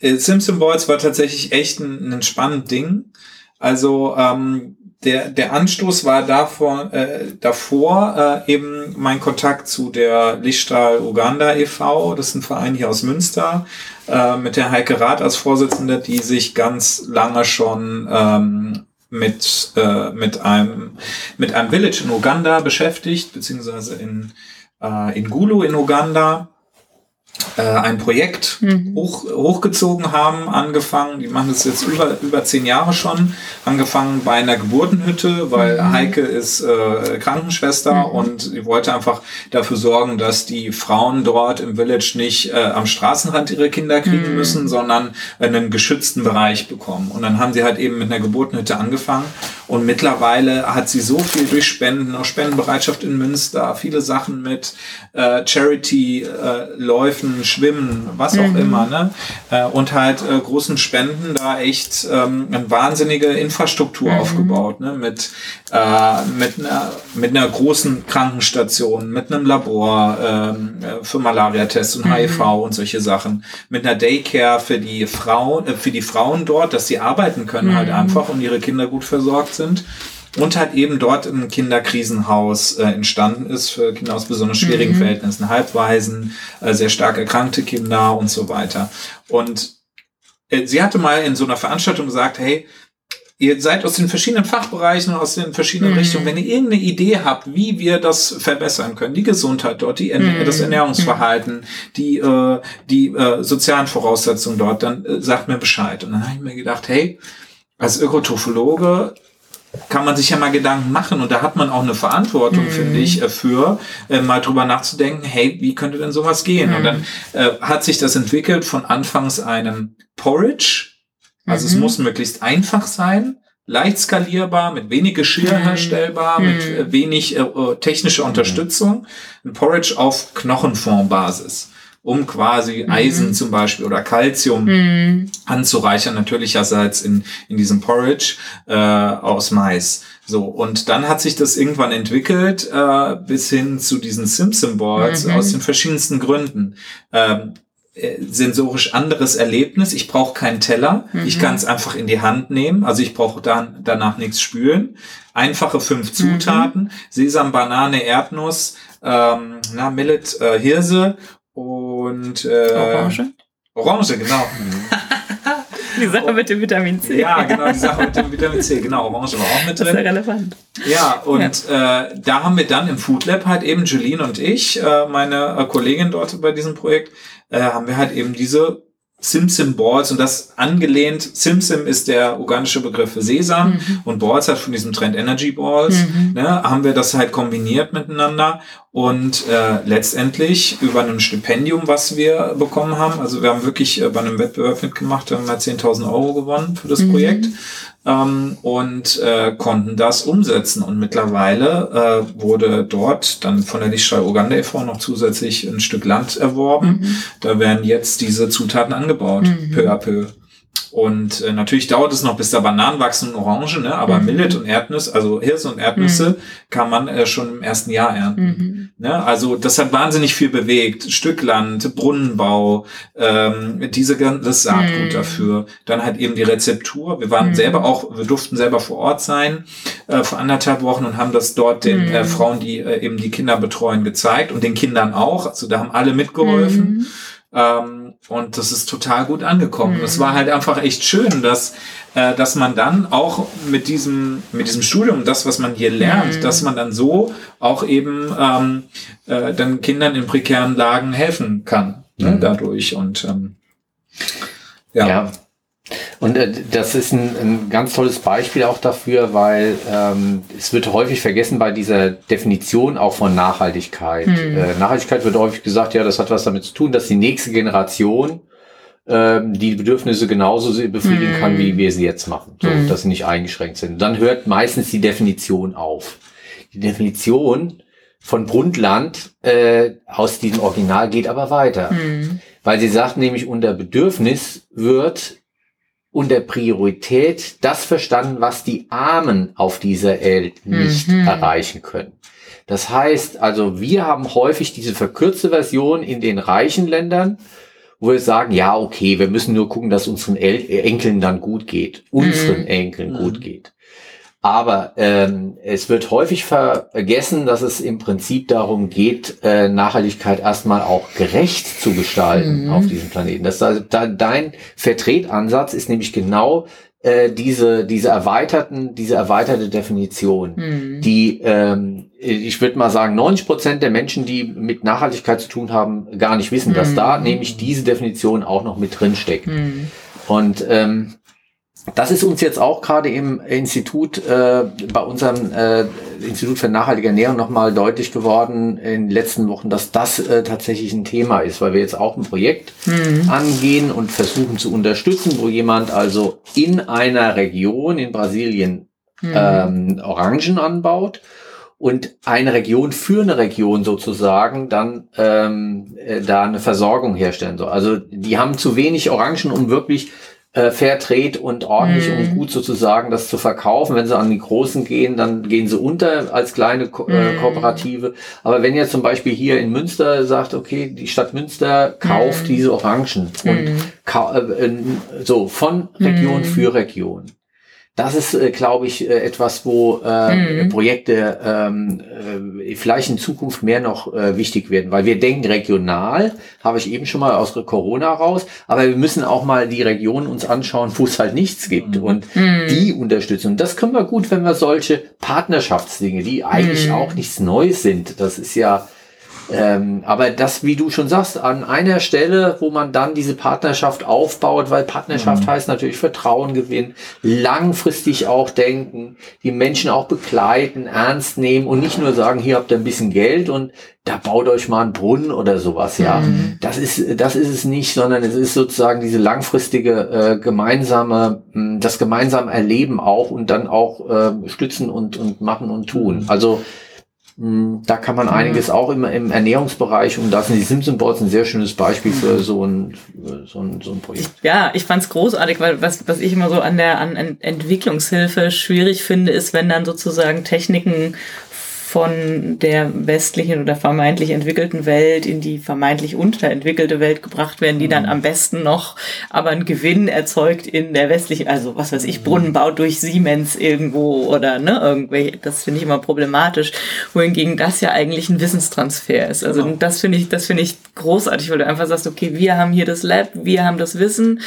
Äh, Simpson Boys war tatsächlich echt ein, ein spannendes Ding. Also ähm, der, der Anstoß war davor, äh, davor äh, eben mein Kontakt zu der Lichtstrahl Uganda e.V., das ist ein Verein hier aus Münster, äh, mit der Heike Rath als Vorsitzende, die sich ganz lange schon ähm, mit, äh, mit, einem, mit einem Village in Uganda beschäftigt, beziehungsweise in, äh, in Gulu in Uganda äh, ein Projekt mhm. hoch, hochgezogen haben, angefangen, die machen das jetzt über, über zehn Jahre schon, angefangen bei einer Geburtenhütte, weil mhm. Heike ist äh, Krankenschwester mhm. und sie wollte einfach dafür sorgen, dass die Frauen dort im Village nicht äh, am Straßenrand ihre Kinder kriegen mhm. müssen, sondern einen geschützten Bereich bekommen. Und dann haben sie halt eben mit einer Geburtenhütte angefangen und mittlerweile hat sie so viel durch Spenden, auch Spendenbereitschaft in Münster, viele Sachen mit äh, Charity-Läufen, äh, Schwimmen, was auch mhm. immer, ne? Äh, und halt äh, großen Spenden da echt ähm, eine wahnsinnige Infrastruktur mhm. aufgebaut, ne? Mit, äh, mit, einer, mit einer großen Krankenstation, mit einem Labor ähm, äh, für Malaria-Tests und mhm. HIV und solche Sachen, mit einer Daycare für die Frauen, äh, für die Frauen dort, dass sie arbeiten können halt mhm. einfach und ihre Kinder gut versorgt sind und halt eben dort ein Kinderkrisenhaus äh, entstanden ist für Kinder aus besonders schwierigen mhm. Verhältnissen, Halbwaisen, äh, sehr stark erkrankte Kinder und so weiter. Und äh, sie hatte mal in so einer Veranstaltung gesagt, hey, ihr seid aus den verschiedenen Fachbereichen und aus den verschiedenen mhm. Richtungen, wenn ihr irgendeine Idee habt, wie wir das verbessern können, die Gesundheit dort, die mhm. das Ernährungsverhalten, die, äh, die äh, sozialen Voraussetzungen dort, dann äh, sagt mir Bescheid. Und dann habe ich mir gedacht, hey, als Ökotrophologe kann man sich ja mal Gedanken machen und da hat man auch eine Verantwortung, mhm. finde ich, äh, für äh, mal drüber nachzudenken, hey, wie könnte denn sowas gehen? Mhm. Und dann äh, hat sich das entwickelt von anfangs einem Porridge, also mhm. es muss möglichst einfach sein, leicht skalierbar, mit wenig Geschirr mhm. herstellbar, mit mhm. äh, wenig äh, äh, technischer Unterstützung, ein Porridge auf Knochenformbasis um quasi mhm. Eisen zum Beispiel oder Calcium mhm. anzureichern, natürlicherseits in, in diesem Porridge äh, aus Mais. So, und dann hat sich das irgendwann entwickelt äh, bis hin zu diesen Simpson-Boards mhm. aus den verschiedensten Gründen. Ähm, äh, sensorisch anderes Erlebnis. Ich brauche keinen Teller. Mhm. Ich kann es einfach in die Hand nehmen. Also ich brauche dann danach nichts spülen. Einfache fünf mhm. Zutaten: mhm. Sesam, Banane, Erdnuss, ähm, na, Millet, äh, Hirse und äh, Orange? Orange, genau. die Sache mit dem Vitamin C. Ja, genau, die Sache mit dem Vitamin C. Genau, Orange war auch mit drin. Das ist ja relevant. Ja, und ja. Äh, da haben wir dann im Food Lab halt eben Jeline und ich, äh, meine äh, Kollegin dort bei diesem Projekt, äh, haben wir halt eben diese Simsim Balls und das angelehnt. Simsim ist der organische Begriff für Sesam mhm. und Balls hat von diesem Trend Energy Balls. Mhm. Ne, haben wir das halt kombiniert miteinander und äh, letztendlich über ein Stipendium, was wir bekommen haben. Also wir haben wirklich äh, bei einem Wettbewerb mitgemacht, haben wir 10.000 Euro gewonnen für das mhm. Projekt ähm, und äh, konnten das umsetzen. Und mittlerweile äh, wurde dort dann von der Lichtstrahl Uganda e.V. noch zusätzlich ein Stück Land erworben. Mhm. Da werden jetzt diese Zutaten angebaut, mhm. peu à peu. Und äh, natürlich dauert es noch, bis da Bananen wachsen und Orangen, ne? aber mhm. Millet und Erdnüsse, also Hirse und Erdnüsse, mhm. kann man äh, schon im ersten Jahr ernten. Ne? Also das hat wahnsinnig viel bewegt. Stückland, Brunnenbau, ähm, diese das Saatgut mhm. dafür. Dann halt eben die Rezeptur. Wir waren mhm. selber auch, wir durften selber vor Ort sein äh, vor anderthalb Wochen und haben das dort den äh, mhm. Frauen, die äh, eben die Kinder betreuen, gezeigt und den Kindern auch. Also da haben alle mitgeholfen. Ähm, und das ist total gut angekommen. Es war halt einfach echt schön, dass, äh, dass man dann auch mit diesem, mit diesem Studium, das, was man hier lernt, mhm. dass man dann so auch eben ähm, äh, dann Kindern in prekären Lagen helfen kann ne, mhm. dadurch. Und ähm, ja. ja. Und äh, das ist ein, ein ganz tolles Beispiel auch dafür, weil ähm, es wird häufig vergessen bei dieser Definition auch von Nachhaltigkeit. Hm. Äh, Nachhaltigkeit wird häufig gesagt, ja, das hat was damit zu tun, dass die nächste Generation ähm, die Bedürfnisse genauso befriedigen hm. kann, wie wir sie jetzt machen, so, hm. dass sie nicht eingeschränkt sind. Dann hört meistens die Definition auf. Die Definition von Brundtland äh, aus diesem Original geht aber weiter. Hm. Weil sie sagt nämlich, unter Bedürfnis wird unter Priorität das verstanden, was die Armen auf dieser Welt nicht mhm. erreichen können. Das heißt also, wir haben häufig diese verkürzte Version in den reichen Ländern, wo wir sagen, ja, okay, wir müssen nur gucken, dass unseren El Enkeln dann gut geht, unseren mhm. Enkeln mhm. gut geht. Aber ähm, es wird häufig vergessen, dass es im Prinzip darum geht, äh, Nachhaltigkeit erstmal auch gerecht zu gestalten mhm. auf diesem Planeten. Das, also, da, dein Vertretansatz ist nämlich genau äh, diese diese erweiterten diese erweiterte Definition, mhm. die ähm, ich würde mal sagen 90 Prozent der Menschen, die mit Nachhaltigkeit zu tun haben, gar nicht wissen, mhm. dass da nämlich diese Definition auch noch mit drin steckt. Mhm. Und ähm, das ist uns jetzt auch gerade im Institut, äh, bei unserem äh, Institut für nachhaltige Ernährung nochmal deutlich geworden in den letzten Wochen, dass das äh, tatsächlich ein Thema ist, weil wir jetzt auch ein Projekt mhm. angehen und versuchen zu unterstützen, wo jemand also in einer Region in Brasilien mhm. ähm, Orangen anbaut und eine Region für eine Region sozusagen dann ähm, äh, da eine Versorgung herstellen soll. Also die haben zu wenig Orangen, um wirklich äh, fair trade und ordentlich mm. und gut sozusagen das zu verkaufen. Wenn sie an die Großen gehen, dann gehen sie unter als kleine Ko äh, mhm. Kooperative. Aber wenn jetzt zum Beispiel hier in Münster sagt, okay, die Stadt Münster kauft mm. diese Orangen und mm. äh, so von Region für Region das ist, äh, glaube ich, äh, etwas, wo äh, mhm. Projekte ähm, äh, vielleicht in Zukunft mehr noch äh, wichtig werden, weil wir denken regional, habe ich eben schon mal aus Corona raus, aber wir müssen auch mal die Regionen uns anschauen, wo es halt nichts gibt mhm. und mhm. die unterstützen. Und das können wir gut, wenn wir solche Partnerschaftsdinge, die eigentlich mhm. auch nichts Neues sind, das ist ja ähm, aber das, wie du schon sagst, an einer Stelle, wo man dann diese Partnerschaft aufbaut, weil Partnerschaft mhm. heißt natürlich Vertrauen gewinnen, langfristig auch denken, die Menschen auch begleiten, ernst nehmen und nicht nur sagen, hier habt ihr ein bisschen Geld und da baut euch mal einen Brunnen oder sowas, ja. Mhm. Das ist, das ist es nicht, sondern es ist sozusagen diese langfristige äh, gemeinsame, mh, das gemeinsame Erleben auch und dann auch äh, stützen und, und machen und tun. Mhm. Also hm, da kann man einiges auch im, im Ernährungsbereich und da sind die Simpson Boards ein sehr schönes Beispiel für so ein, so ein, so ein Projekt. Ja, ich fand's großartig, weil was, was ich immer so an der an Entwicklungshilfe schwierig finde, ist, wenn dann sozusagen Techniken von der westlichen oder vermeintlich entwickelten Welt in die vermeintlich unterentwickelte Welt gebracht werden, die dann mhm. am besten noch aber einen Gewinn erzeugt in der westlichen, also was weiß ich, mhm. Brunnenbau durch Siemens irgendwo oder ne, irgendwelche, das finde ich immer problematisch, wohingegen das ja eigentlich ein Wissenstransfer ist. Also genau. das finde ich, das finde ich großartig, weil du einfach sagst, okay, wir haben hier das Lab, wir haben das Wissen,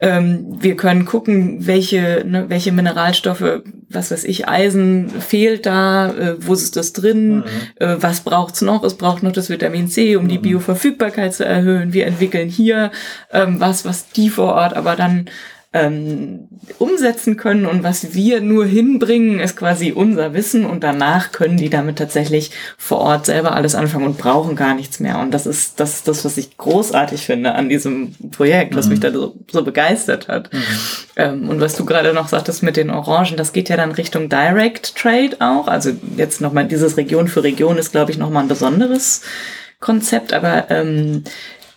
Ähm, wir können gucken, welche, ne, welche Mineralstoffe, was weiß ich, Eisen fehlt da, äh, wo ist das drin, mhm. äh, was braucht's noch? Es braucht noch das Vitamin C, um mhm. die Bioverfügbarkeit zu erhöhen. Wir entwickeln hier ähm, was, was die vor Ort aber dann ähm, umsetzen können und was wir nur hinbringen, ist quasi unser Wissen und danach können die damit tatsächlich vor Ort selber alles anfangen und brauchen gar nichts mehr. Und das ist das, ist das was ich großartig finde an diesem Projekt, was mhm. mich da so, so begeistert hat. Mhm. Ähm, und was du gerade noch sagtest mit den Orangen, das geht ja dann Richtung Direct Trade auch. Also jetzt nochmal dieses Region für Region ist, glaube ich, nochmal ein besonderes Konzept, aber ähm,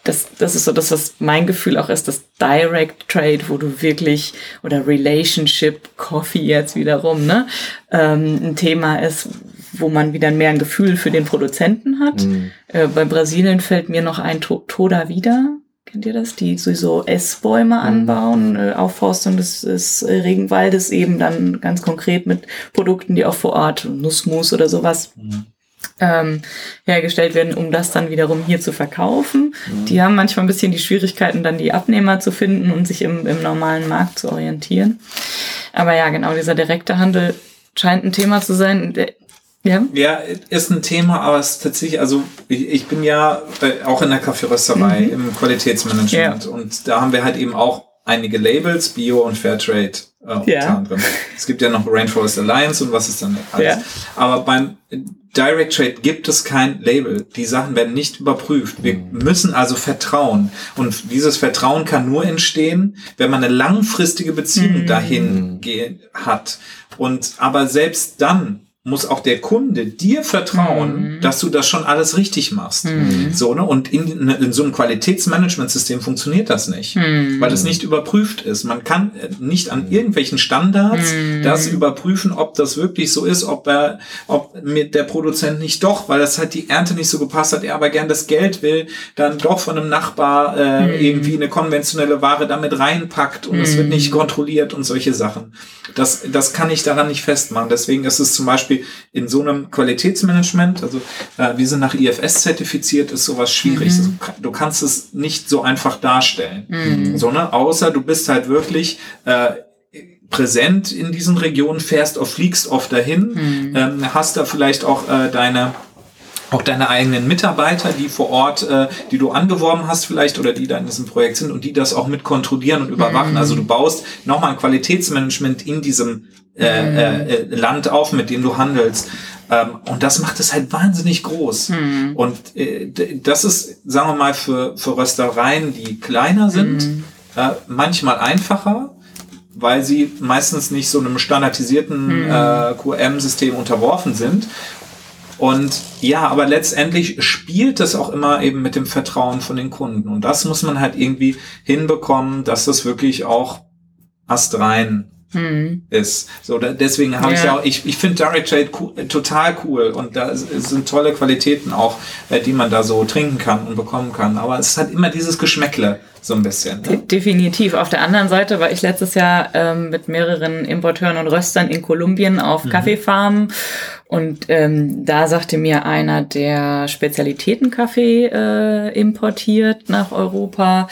das, das ist so das, was mein Gefühl auch ist, das Direct Trade, wo du wirklich, oder Relationship Coffee jetzt wiederum, ne, ähm, ein Thema ist, wo man wieder mehr ein Gefühl für den Produzenten hat. Mhm. Äh, bei Brasilien fällt mir noch ein to Toda wieder. Kennt ihr das? Die sowieso Essbäume mhm. anbauen, äh, Aufforstung des, des Regenwaldes eben dann ganz konkret mit Produkten, die auch vor Ort, Nussmus oder sowas, mhm ähm, hergestellt werden, um das dann wiederum hier zu verkaufen. Mhm. Die haben manchmal ein bisschen die Schwierigkeiten, dann die Abnehmer zu finden und sich im, im normalen Markt zu orientieren. Aber ja, genau, dieser direkte Handel scheint ein Thema zu sein. Ja. ja, ist ein Thema, aber es ist tatsächlich, also ich, ich bin ja auch in der Kaffeerösterei mhm. im Qualitätsmanagement ja. und da haben wir halt eben auch einige Labels, Bio und Fairtrade äh, ja. drin. Es gibt ja noch Rainforest Alliance und was ist dann alles. Ja. Aber beim Direct Trade gibt es kein Label. Die Sachen werden nicht überprüft. Wir mhm. müssen also vertrauen. Und dieses Vertrauen kann nur entstehen, wenn man eine langfristige Beziehung mhm. dahin hat. Und aber selbst dann muss auch der Kunde dir vertrauen, mhm. dass du das schon alles richtig machst. Mhm. So, ne? Und in, in so einem Qualitätsmanagementsystem funktioniert das nicht, mhm. weil es nicht überprüft ist. Man kann äh, nicht an irgendwelchen Standards mhm. das überprüfen, ob das wirklich so ist, ob er, ob mit der Produzent nicht doch, weil das halt die Ernte nicht so gepasst hat, er aber gern das Geld will, dann doch von einem Nachbar äh, mhm. irgendwie eine konventionelle Ware damit reinpackt und es wird nicht mhm. kontrolliert und solche Sachen. Das, das kann ich daran nicht festmachen. Deswegen ist es zum Beispiel Beispiel in so einem Qualitätsmanagement, also äh, wir sind nach IFS zertifiziert, ist sowas schwierig. Mhm. Also, du kannst es nicht so einfach darstellen. Mhm. So, ne? Außer du bist halt wirklich äh, präsent in diesen Regionen, fährst oft, fliegst oft dahin, mhm. ähm, hast da vielleicht auch äh, deine auch deine eigenen Mitarbeiter, die vor Ort, äh, die du angeworben hast vielleicht oder die da in diesem Projekt sind und die das auch mit kontrollieren und überwachen. Mhm. Also du baust nochmal ein Qualitätsmanagement in diesem äh, mhm. äh, Land auf, mit dem du handelst. Ähm, und das macht es halt wahnsinnig groß. Mhm. Und äh, das ist, sagen wir mal, für, für Röstereien, die kleiner sind, mhm. äh, manchmal einfacher, weil sie meistens nicht so einem standardisierten mhm. äh, QM-System unterworfen sind und ja, aber letztendlich spielt es auch immer eben mit dem Vertrauen von den Kunden. Und das muss man halt irgendwie hinbekommen, dass das wirklich auch astrein hm. ist. So, da, deswegen habe ja. ich auch, ich, ich finde Direct Trade cool, total cool und da sind tolle Qualitäten auch, äh, die man da so trinken kann und bekommen kann. Aber es hat immer dieses Geschmäckle so ein bisschen. Ne? Definitiv. Auf der anderen Seite war ich letztes Jahr ähm, mit mehreren Importeuren und Röstern in Kolumbien auf mhm. Kaffeefarmen und ähm, da sagte mir einer, der Spezialitätenkaffee äh, importiert nach Europa,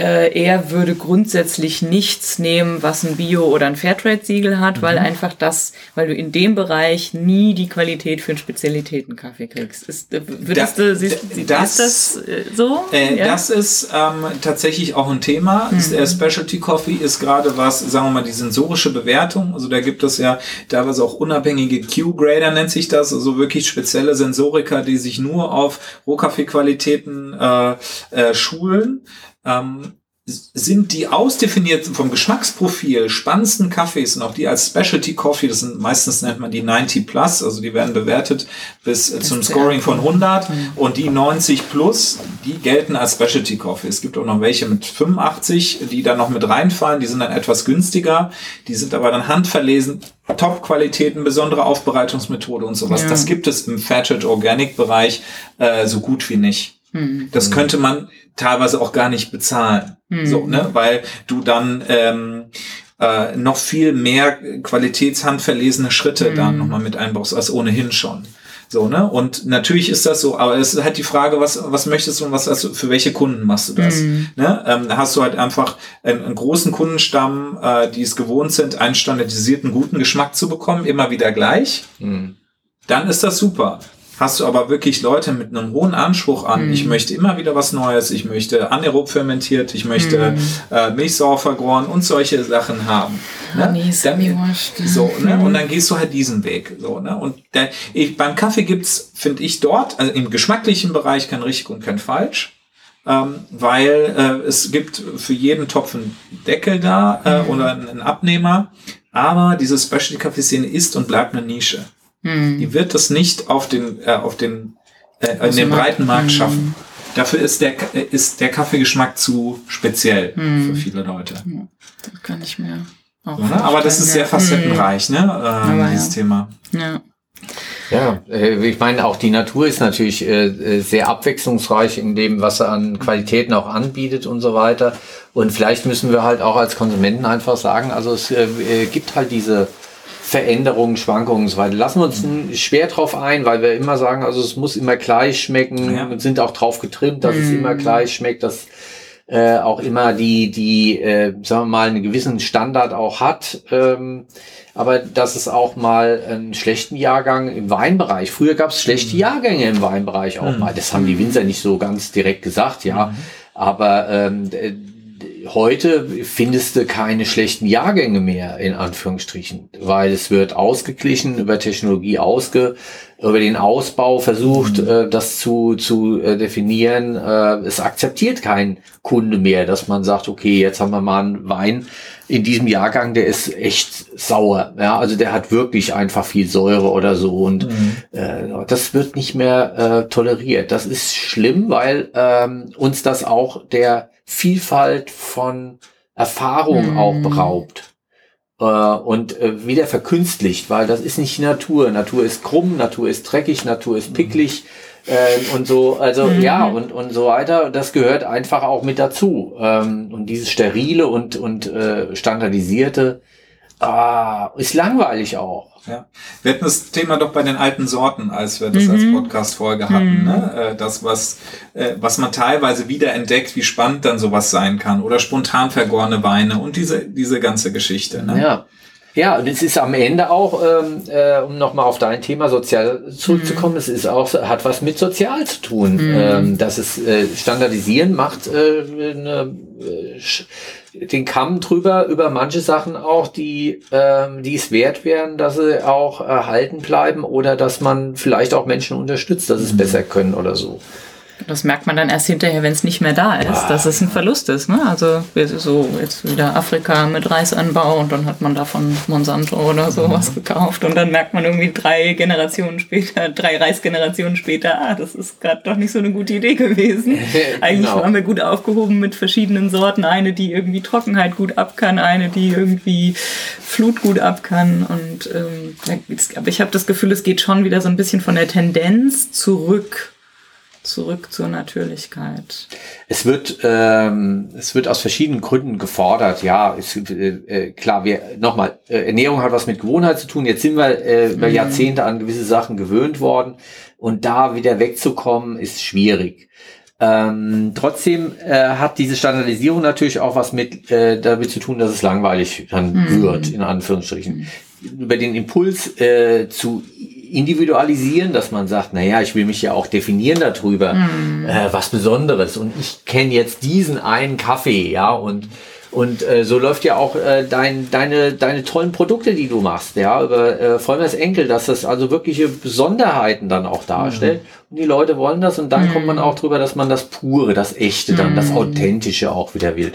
äh, er würde grundsätzlich nichts nehmen, was ein Bio- oder ein Fairtrade-Siegel hat, mhm. weil einfach das, weil du in dem Bereich nie die Qualität für einen Spezialitätenkaffee kriegst. Ist, äh, würdest da, du, siehst, das, ist das äh, so? Äh, ja? Das ist ähm, tatsächlich auch ein Thema. Mhm. Der Specialty Coffee ist gerade was, sagen wir mal, die sensorische Bewertung. Also da gibt es ja teilweise auch unabhängige Q-Grader nennt sich das, also wirklich spezielle Sensoriker, die sich nur auf Rohkaffeequalitäten äh, äh, schulen ähm, sind die ausdefinierten vom Geschmacksprofil spannendsten Kaffees und auch die als Specialty Coffee, das sind meistens nennt man die 90 Plus, also die werden bewertet bis äh, zum Scoring von 100 mhm. und die 90 Plus, die gelten als Specialty Coffee. Es gibt auch noch welche mit 85, die dann noch mit reinfallen, die sind dann etwas günstiger, die sind aber dann handverlesen, Top-Qualitäten, besondere Aufbereitungsmethode und sowas. Ja. Das gibt es im Fairtrade Organic Bereich äh, so gut wie nicht. Mhm. Das könnte man teilweise auch gar nicht bezahlen. Mhm. So, ne? Weil du dann ähm, äh, noch viel mehr qualitätshandverlesene Schritte mhm. da nochmal mit einbaust, als ohnehin schon. So, ne? Und natürlich ist das so, aber es ist halt die Frage, was, was möchtest du und was hast du, für welche Kunden machst du das? Mhm. Ne? Ähm, hast du halt einfach einen, einen großen Kundenstamm, äh, die es gewohnt sind, einen standardisierten, guten Geschmack zu bekommen, immer wieder gleich. Mhm. Dann ist das super. Hast du aber wirklich Leute mit einem hohen Anspruch an, mm. ich mhm. möchte immer wieder was Neues, ich möchte anaerob fermentiert, ich möchte mm. äh, Milchsauer vergoren und solche Sachen haben. Ne? Nee, dann, so, ne? Und dann gehst du halt diesen Weg. So, ne? Und der, ich, beim Kaffee gibt's, finde ich, dort, also im geschmacklichen Bereich kein richtig und kein falsch. Ähm, weil äh, es gibt für jeden Topf einen Deckel da äh, mm. oder einen Abnehmer. Aber diese Specialty-Kaffeeszene ist und bleibt eine Nische. Hm. Die wird das nicht auf den, äh, auf den, äh, in den breiten Markt hm. schaffen. Dafür ist der, ist der Kaffeegeschmack zu speziell hm. für viele Leute. Ja, das kann ich mir auch so, ne? Aber das ist sehr facettenreich, ne? Äh, dieses ja. Thema. Ja. Ja, äh, ich meine, auch die Natur ist natürlich äh, äh, sehr abwechslungsreich in dem, was er an Qualitäten auch anbietet und so weiter. Und vielleicht müssen wir halt auch als Konsumenten einfach sagen, also es gibt halt diese Veränderungen, Schwankungen und so weiter. Lassen wir uns schwer drauf ein, weil wir immer sagen, also es muss immer gleich schmecken ja. und sind auch drauf getrimmt, dass mm. es mhm. immer gleich schmeckt, dass äh, auch immer die, die, äh, sagen wir mal, einen gewissen Standard auch hat. Ähm, aber dass es auch mal einen schlechten Jahrgang im Weinbereich. Früher gab es schlechte mhm. Jahrgänge im Weinbereich auch mm. mal. Das haben die Winzer nicht so ganz direkt gesagt, ja. Mm. Aber ähm, heute findest du keine schlechten Jahrgänge mehr, in Anführungsstrichen, weil es wird ausgeglichen, über Technologie ausge, über den Ausbau versucht, mhm. äh, das zu, zu äh, definieren. Äh, es akzeptiert kein Kunde mehr, dass man sagt, okay, jetzt haben wir mal einen Wein in diesem Jahrgang, der ist echt sauer. Ja, also der hat wirklich einfach viel Säure oder so und mhm. äh, das wird nicht mehr äh, toleriert. Das ist schlimm, weil ähm, uns das auch der Vielfalt von Erfahrung mm. auch beraubt äh, und äh, wieder verkünstlicht, weil das ist nicht Natur. Natur ist krumm, Natur ist dreckig, Natur ist picklig äh, und so, also mhm. ja und und so weiter. Das gehört einfach auch mit dazu. Ähm, und dieses sterile und und äh, standardisierte ah, ist langweilig auch. Ja. Wir hatten das Thema doch bei den alten Sorten, als wir das mhm. als Podcast-Folge hatten. Mhm. Ne? Äh, das, was, äh, was man teilweise wieder entdeckt, wie spannend dann sowas sein kann. Oder spontan vergorene Weine und diese, diese ganze Geschichte. Ne? Ja. Ja, und es ist am Ende auch, ähm, äh, um nochmal auf dein Thema sozial zurückzukommen, mhm. es ist auch, hat was mit sozial zu tun. Mhm. Ähm, dass es äh, standardisieren macht äh, eine, äh, den Kamm drüber über manche Sachen auch, die, ähm, die es wert wären, dass sie auch erhalten bleiben oder dass man vielleicht auch Menschen unterstützt, dass es mhm. besser können oder so. Das merkt man dann erst hinterher, wenn es nicht mehr da ist, dass es ein Verlust ist. Ne? Also so jetzt wieder Afrika mit Reisanbau und dann hat man davon Monsanto oder sowas mhm. gekauft und dann merkt man irgendwie drei Generationen später, drei Reisgenerationen später, ah, das ist gerade doch nicht so eine gute Idee gewesen. Eigentlich genau. waren wir gut aufgehoben mit verschiedenen Sorten. Eine, die irgendwie Trockenheit gut ab kann, eine, die irgendwie Flut gut ab kann. Und ähm, aber ich habe das Gefühl, es geht schon wieder so ein bisschen von der Tendenz zurück zurück zur Natürlichkeit? Es wird, ähm, es wird aus verschiedenen Gründen gefordert. Ja, ist, äh, äh, klar, wir nochmal, äh, Ernährung hat was mit Gewohnheit zu tun. Jetzt sind wir äh, über mhm. Jahrzehnte an gewisse Sachen gewöhnt worden und da wieder wegzukommen ist schwierig. Ähm, trotzdem äh, hat diese Standardisierung natürlich auch was mit äh, damit zu tun, dass es langweilig dann mhm. wird, in Anführungsstrichen. Mhm. Über den Impuls äh, zu individualisieren, dass man sagt, naja, ich will mich ja auch definieren darüber, mhm. äh, was Besonderes. Und ich kenne jetzt diesen einen Kaffee, ja, und und äh, so läuft ja auch äh, dein, deine, deine tollen Produkte, die du machst, ja, über äh, Vollmers Enkel, dass das also wirkliche Besonderheiten dann auch darstellt. Mhm. Und die Leute wollen das und dann mhm. kommt man auch drüber, dass man das Pure, das Echte, dann mhm. das Authentische auch wieder will.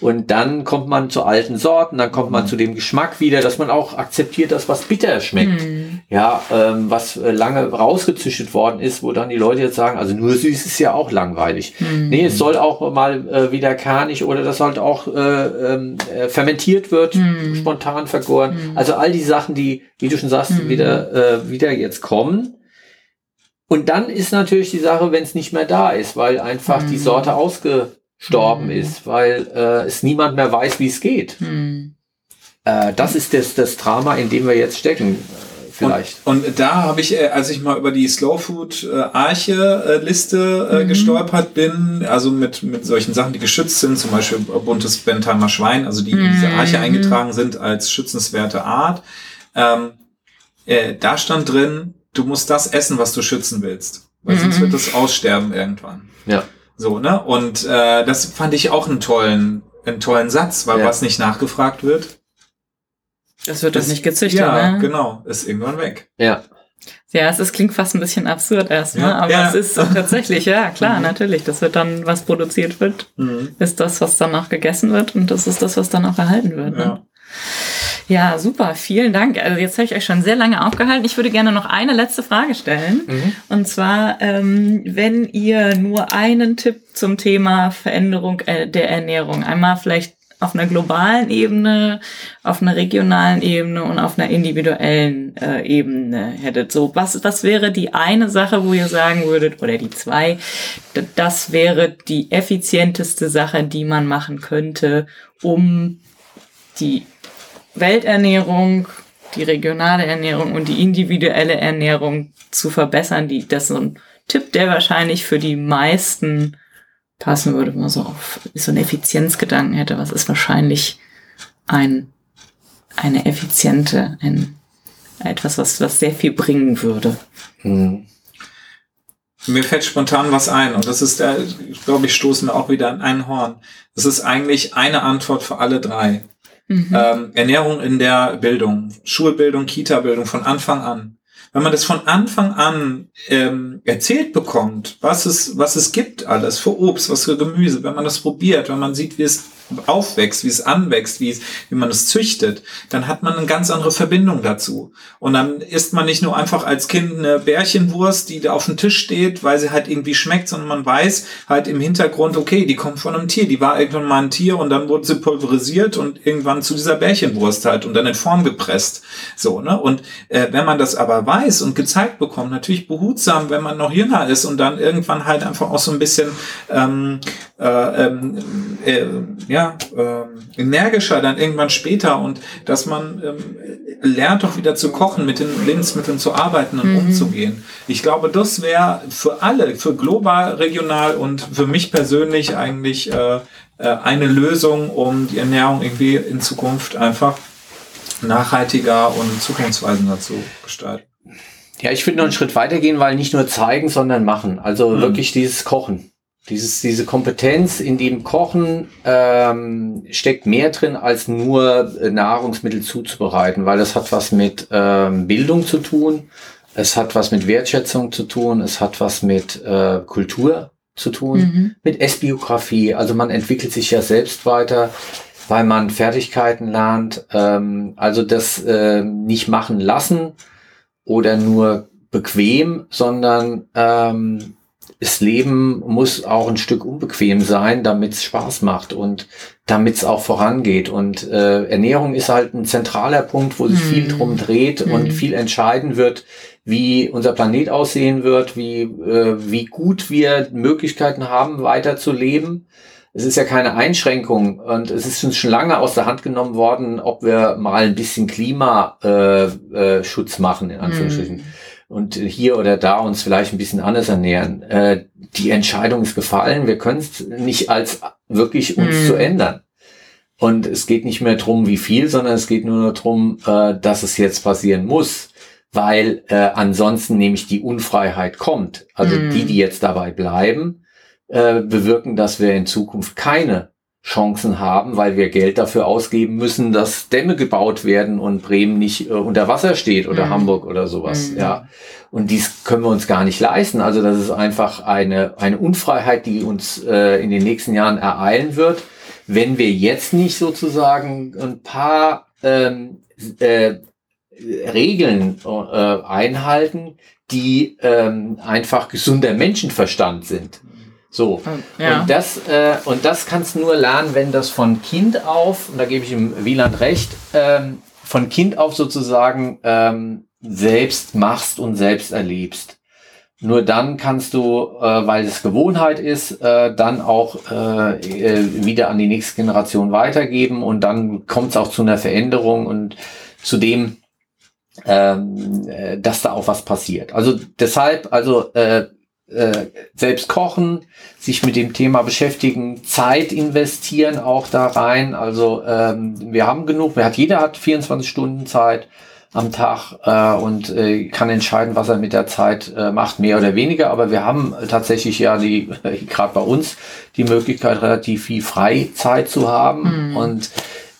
Und dann kommt man zu alten Sorten, dann kommt man mhm. zu dem Geschmack wieder, dass man auch akzeptiert, dass was bitter schmeckt. Mhm. Ja, ähm, was äh, lange rausgezüchtet worden ist, wo dann die Leute jetzt sagen, also nur süß ist ja auch langweilig. Mhm. Nee, es soll auch mal äh, wieder karnig oder das halt auch äh, ähm, äh, fermentiert wird, mhm. spontan vergoren. Mhm. Also all die Sachen, die, wie du schon sagst, mhm. wieder, äh, wieder jetzt kommen. Und dann ist natürlich die Sache, wenn es nicht mehr da ist, weil einfach die Sorte ausge gestorben mhm. ist, weil äh, es niemand mehr weiß, wie es geht. Mhm. Äh, das ist das, das Drama, in dem wir jetzt stecken. Vielleicht. Und, und da habe ich, äh, als ich mal über die Slow Food äh, Arche äh, Liste mhm. gestolpert bin, also mit, mit solchen Sachen, die geschützt sind, zum Beispiel buntes Bentheimer Schwein, also die in diese Arche mhm. eingetragen sind als schützenswerte Art, ähm, äh, da stand drin, du musst das essen, was du schützen willst. Weil mhm. sonst wird das aussterben irgendwann. Ja. So, ne? Und äh, das fand ich auch einen tollen, einen tollen Satz, weil ja. was nicht nachgefragt wird. Das wird das nicht gezüchtet, ja, ne? genau, ist irgendwann weg. Ja. Ja, es ist, klingt fast ein bisschen absurd erstmal, ja, aber ja. es ist tatsächlich, ja, klar, mhm. natürlich. Das wird dann, was produziert wird, mhm. ist das, was danach gegessen wird und das ist das, was dann auch erhalten wird. Ne? Ja. Ja, super, vielen Dank. Also jetzt habe ich euch schon sehr lange aufgehalten. Ich würde gerne noch eine letzte Frage stellen. Mhm. Und zwar, ähm, wenn ihr nur einen Tipp zum Thema Veränderung äh, der Ernährung, einmal vielleicht auf einer globalen Ebene, auf einer regionalen Ebene und auf einer individuellen äh, Ebene hättet. So, was, was wäre die eine Sache, wo ihr sagen würdet, oder die zwei, das wäre die effizienteste Sache, die man machen könnte, um die Welternährung, die regionale Ernährung und die individuelle Ernährung zu verbessern. Die, das ist so ein Tipp, der wahrscheinlich für die meisten passen würde, wenn man so auf so einen Effizienzgedanken hätte. Was ist wahrscheinlich ein, eine effiziente, ein, etwas, was, was sehr viel bringen würde? Hm. Mir fällt spontan was ein und das ist, ich glaube, ich stoßen auch wieder an ein Horn. Das ist eigentlich eine Antwort für alle drei. Mhm. Ähm, Ernährung in der Bildung, Schulbildung, Kita-Bildung von Anfang an. Wenn man das von Anfang an ähm, erzählt bekommt, was es, was es gibt alles für Obst, was für Gemüse, wenn man das probiert, wenn man sieht, wie es aufwächst, wie es anwächst, wie, es, wie man es züchtet, dann hat man eine ganz andere Verbindung dazu. Und dann isst man nicht nur einfach als Kind eine Bärchenwurst, die da auf dem Tisch steht, weil sie halt irgendwie schmeckt, sondern man weiß halt im Hintergrund, okay, die kommt von einem Tier, die war irgendwann mal ein Tier und dann wurde sie pulverisiert und irgendwann zu dieser Bärchenwurst halt und dann in Form gepresst. So, ne? Und äh, wenn man das aber weiß und gezeigt bekommt, natürlich behutsam, wenn man noch jünger ist und dann irgendwann halt einfach auch so ein bisschen ähm, äh, ähm, äh, ja, ähm, energischer dann irgendwann später und dass man ähm, lernt auch wieder zu kochen, mit den Lebensmitteln zu arbeiten und mhm. umzugehen. Ich glaube, das wäre für alle, für global, regional und für mich persönlich eigentlich äh, äh, eine Lösung, um die Ernährung irgendwie in Zukunft einfach nachhaltiger und zukunftsweisender zu gestalten. Ja, ich würde noch einen Schritt weitergehen, weil nicht nur zeigen, sondern machen. Also mhm. wirklich dieses Kochen. Dieses, diese Kompetenz in dem Kochen ähm, steckt mehr drin, als nur äh, Nahrungsmittel zuzubereiten, weil es hat was mit ähm, Bildung zu tun, es hat was mit Wertschätzung zu tun, es hat was mit äh, Kultur zu tun, mhm. mit Essbiografie. Also man entwickelt sich ja selbst weiter, weil man Fertigkeiten lernt. Ähm, also das äh, nicht machen lassen oder nur bequem, sondern ähm, das Leben muss auch ein Stück unbequem sein, damit es Spaß macht und damit es auch vorangeht. Und äh, Ernährung ist halt ein zentraler Punkt, wo sich mm. viel drum dreht mm. und mhm. viel entscheiden wird, wie unser Planet aussehen wird, wie, äh, wie gut wir Möglichkeiten haben, weiter zu leben. Es ist ja keine Einschränkung und es ist uns schon lange aus der Hand genommen worden, ob wir mal ein bisschen Klimaschutz äh, äh, machen, in Anführungsstrichen. Mm und hier oder da uns vielleicht ein bisschen anders ernähren. Äh, die Entscheidung ist gefallen. Wir können es nicht als wirklich uns mhm. zu ändern. Und es geht nicht mehr drum, wie viel, sondern es geht nur darum, äh, dass es jetzt passieren muss, weil äh, ansonsten nämlich die Unfreiheit kommt. Also mhm. die, die jetzt dabei bleiben, äh, bewirken, dass wir in Zukunft keine Chancen haben, weil wir Geld dafür ausgeben müssen, dass Dämme gebaut werden und Bremen nicht äh, unter Wasser steht oder mhm. Hamburg oder sowas. Mhm. Ja. Und dies können wir uns gar nicht leisten. Also das ist einfach eine, eine Unfreiheit, die uns äh, in den nächsten Jahren ereilen wird, wenn wir jetzt nicht sozusagen ein paar ähm, äh, Regeln äh, einhalten, die ähm, einfach gesunder Menschenverstand sind. So. Ja. Und, das, äh, und das kannst du nur lernen, wenn das von Kind auf, und da gebe ich ihm Wieland recht, ähm, von Kind auf sozusagen ähm, selbst machst und selbst erlebst. Nur dann kannst du, äh, weil es Gewohnheit ist, äh, dann auch äh, äh wieder an die nächste Generation weitergeben und dann kommt es auch zu einer Veränderung und zudem ähm, äh, dass da auch was passiert. Also deshalb, also äh, äh, selbst kochen, sich mit dem Thema beschäftigen, Zeit investieren auch da rein. Also ähm, wir haben genug, wer hat, jeder hat 24 Stunden Zeit am Tag äh, und äh, kann entscheiden, was er mit der Zeit äh, macht, mehr oder weniger. Aber wir haben tatsächlich ja die, äh, gerade bei uns, die Möglichkeit, relativ viel Freizeit zu haben. Mhm. Und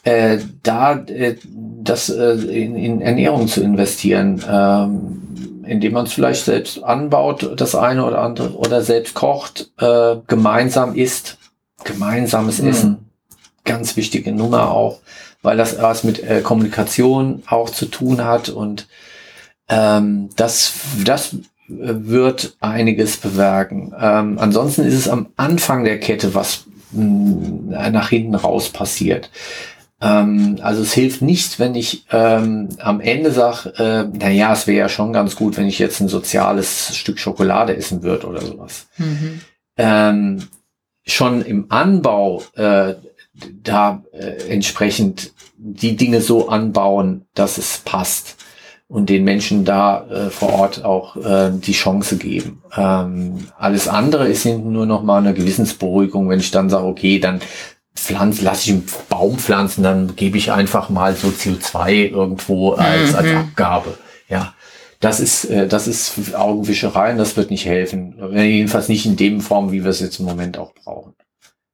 äh, da äh, das äh, in, in Ernährung zu investieren, ähm, indem man es vielleicht selbst anbaut, das eine oder andere, oder selbst kocht, äh, gemeinsam isst, gemeinsames mhm. Essen, ganz wichtige Nummer auch, weil das was mit äh, Kommunikation auch zu tun hat und ähm, das, das wird einiges bewirken. Ähm, ansonsten ist es am Anfang der Kette, was mh, mm, nach hinten raus passiert. Ähm, also es hilft nicht, wenn ich ähm, am Ende sage, äh, naja, es wäre ja schon ganz gut, wenn ich jetzt ein soziales Stück Schokolade essen würde oder sowas. Mhm. Ähm, schon im Anbau äh, da äh, entsprechend die Dinge so anbauen, dass es passt und den Menschen da äh, vor Ort auch äh, die Chance geben. Ähm, alles andere ist nur noch mal eine Gewissensberuhigung, wenn ich dann sage, okay, dann pflanze, lasse ich einen Baum pflanzen, dann gebe ich einfach mal so CO2 irgendwo als, als mhm. Abgabe. Ja, das ist, äh, das ist Augenwischerei und das wird nicht helfen. Jedenfalls nicht in dem Form, wie wir es jetzt im Moment auch brauchen.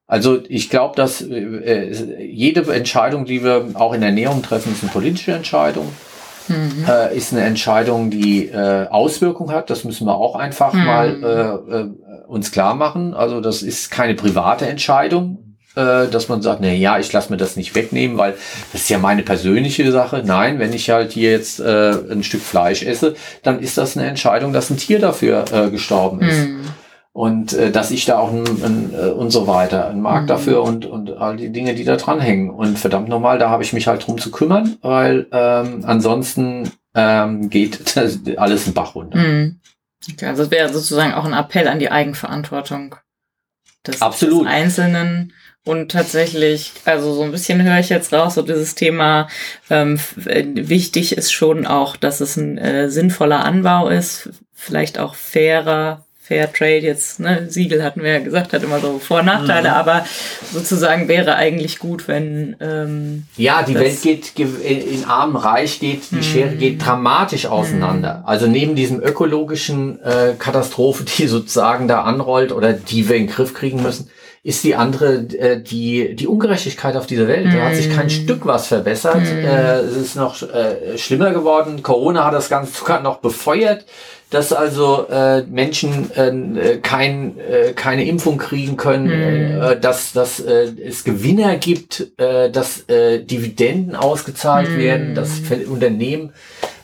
Also ich glaube, dass äh, äh, jede Entscheidung, die wir auch in der Ernährung treffen, ist eine politische Entscheidung. Mhm. Äh, ist eine Entscheidung, die äh, Auswirkung hat. Das müssen wir auch einfach mhm. mal äh, äh, uns klar machen. Also das ist keine private Entscheidung äh, dass man sagt, na ja, ich lasse mir das nicht wegnehmen, weil das ist ja meine persönliche Sache. Nein, wenn ich halt hier jetzt äh, ein Stück Fleisch esse, dann ist das eine Entscheidung, dass ein Tier dafür äh, gestorben ist. Mhm. Und äh, dass ich da auch ein, ein, äh, und so weiter, einen Markt mhm. dafür und, und all die Dinge, die da dranhängen. Und verdammt nochmal, da habe ich mich halt drum zu kümmern, weil ähm, ansonsten ähm, geht alles in Bach runter. Mhm. Okay, also es wäre sozusagen auch ein Appell an die Eigenverantwortung des, Absolut. des Einzelnen und tatsächlich, also so ein bisschen höre ich jetzt raus, so dieses Thema, ähm, äh, wichtig ist schon auch, dass es ein äh, sinnvoller Anbau ist, vielleicht auch fairer, Fair Trade jetzt, ne, Siegel hatten wir ja gesagt, hat immer so Vor- und Nachteile, mhm. aber sozusagen wäre eigentlich gut, wenn ähm, Ja, die Welt geht in arm, reich geht, die mhm. Schere geht dramatisch auseinander. Mhm. Also neben diesem ökologischen äh, Katastrophe, die sozusagen da anrollt oder die wir in den Griff kriegen müssen, ist die andere äh, die die Ungerechtigkeit auf dieser Welt. Mm. Da hat sich kein mm. Stück was verbessert. Mm. Äh, es ist noch äh, schlimmer geworden. Corona hat das Ganze sogar noch befeuert dass also äh, Menschen äh, kein, äh, keine Impfung kriegen können, mm. äh, dass, dass äh, es Gewinner gibt, äh, dass äh, Dividenden ausgezahlt mm. werden, dass Unternehmen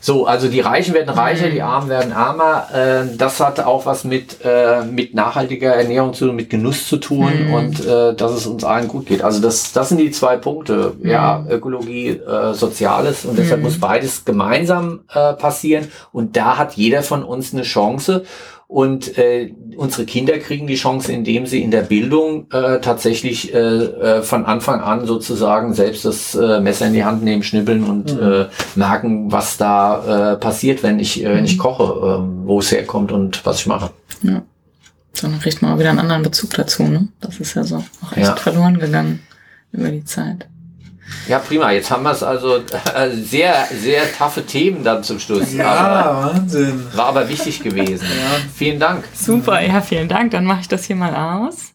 so, also die Reichen werden reicher, mhm. die Armen werden ärmer. Äh, das hat auch was mit, äh, mit nachhaltiger Ernährung zu tun, mit Genuss zu tun mhm. und äh, dass es uns allen gut geht. Also das, das sind die zwei Punkte. Mhm. Ja, Ökologie, äh, Soziales und deshalb mhm. muss beides gemeinsam äh, passieren. Und da hat jeder von uns eine Chance. Und äh, unsere Kinder kriegen die Chance, indem sie in der Bildung äh, tatsächlich äh, äh, von Anfang an sozusagen selbst das äh, Messer in die Hand nehmen, schnippeln und mhm. äh, merken, was da äh, passiert, wenn ich, äh, wenn ich mhm. koche, äh, wo es herkommt und was ich mache. Ja. Dann kriegt man auch wieder einen anderen Bezug dazu, ne? Das ist ja so auch echt ja. verloren gegangen über die Zeit. Ja, prima. Jetzt haben wir es also äh, sehr, sehr taffe Themen dann zum Schluss. Ja, aber Wahnsinn. War aber wichtig gewesen. Ja. Vielen Dank. Super, ja, vielen Dank. Dann mache ich das hier mal aus.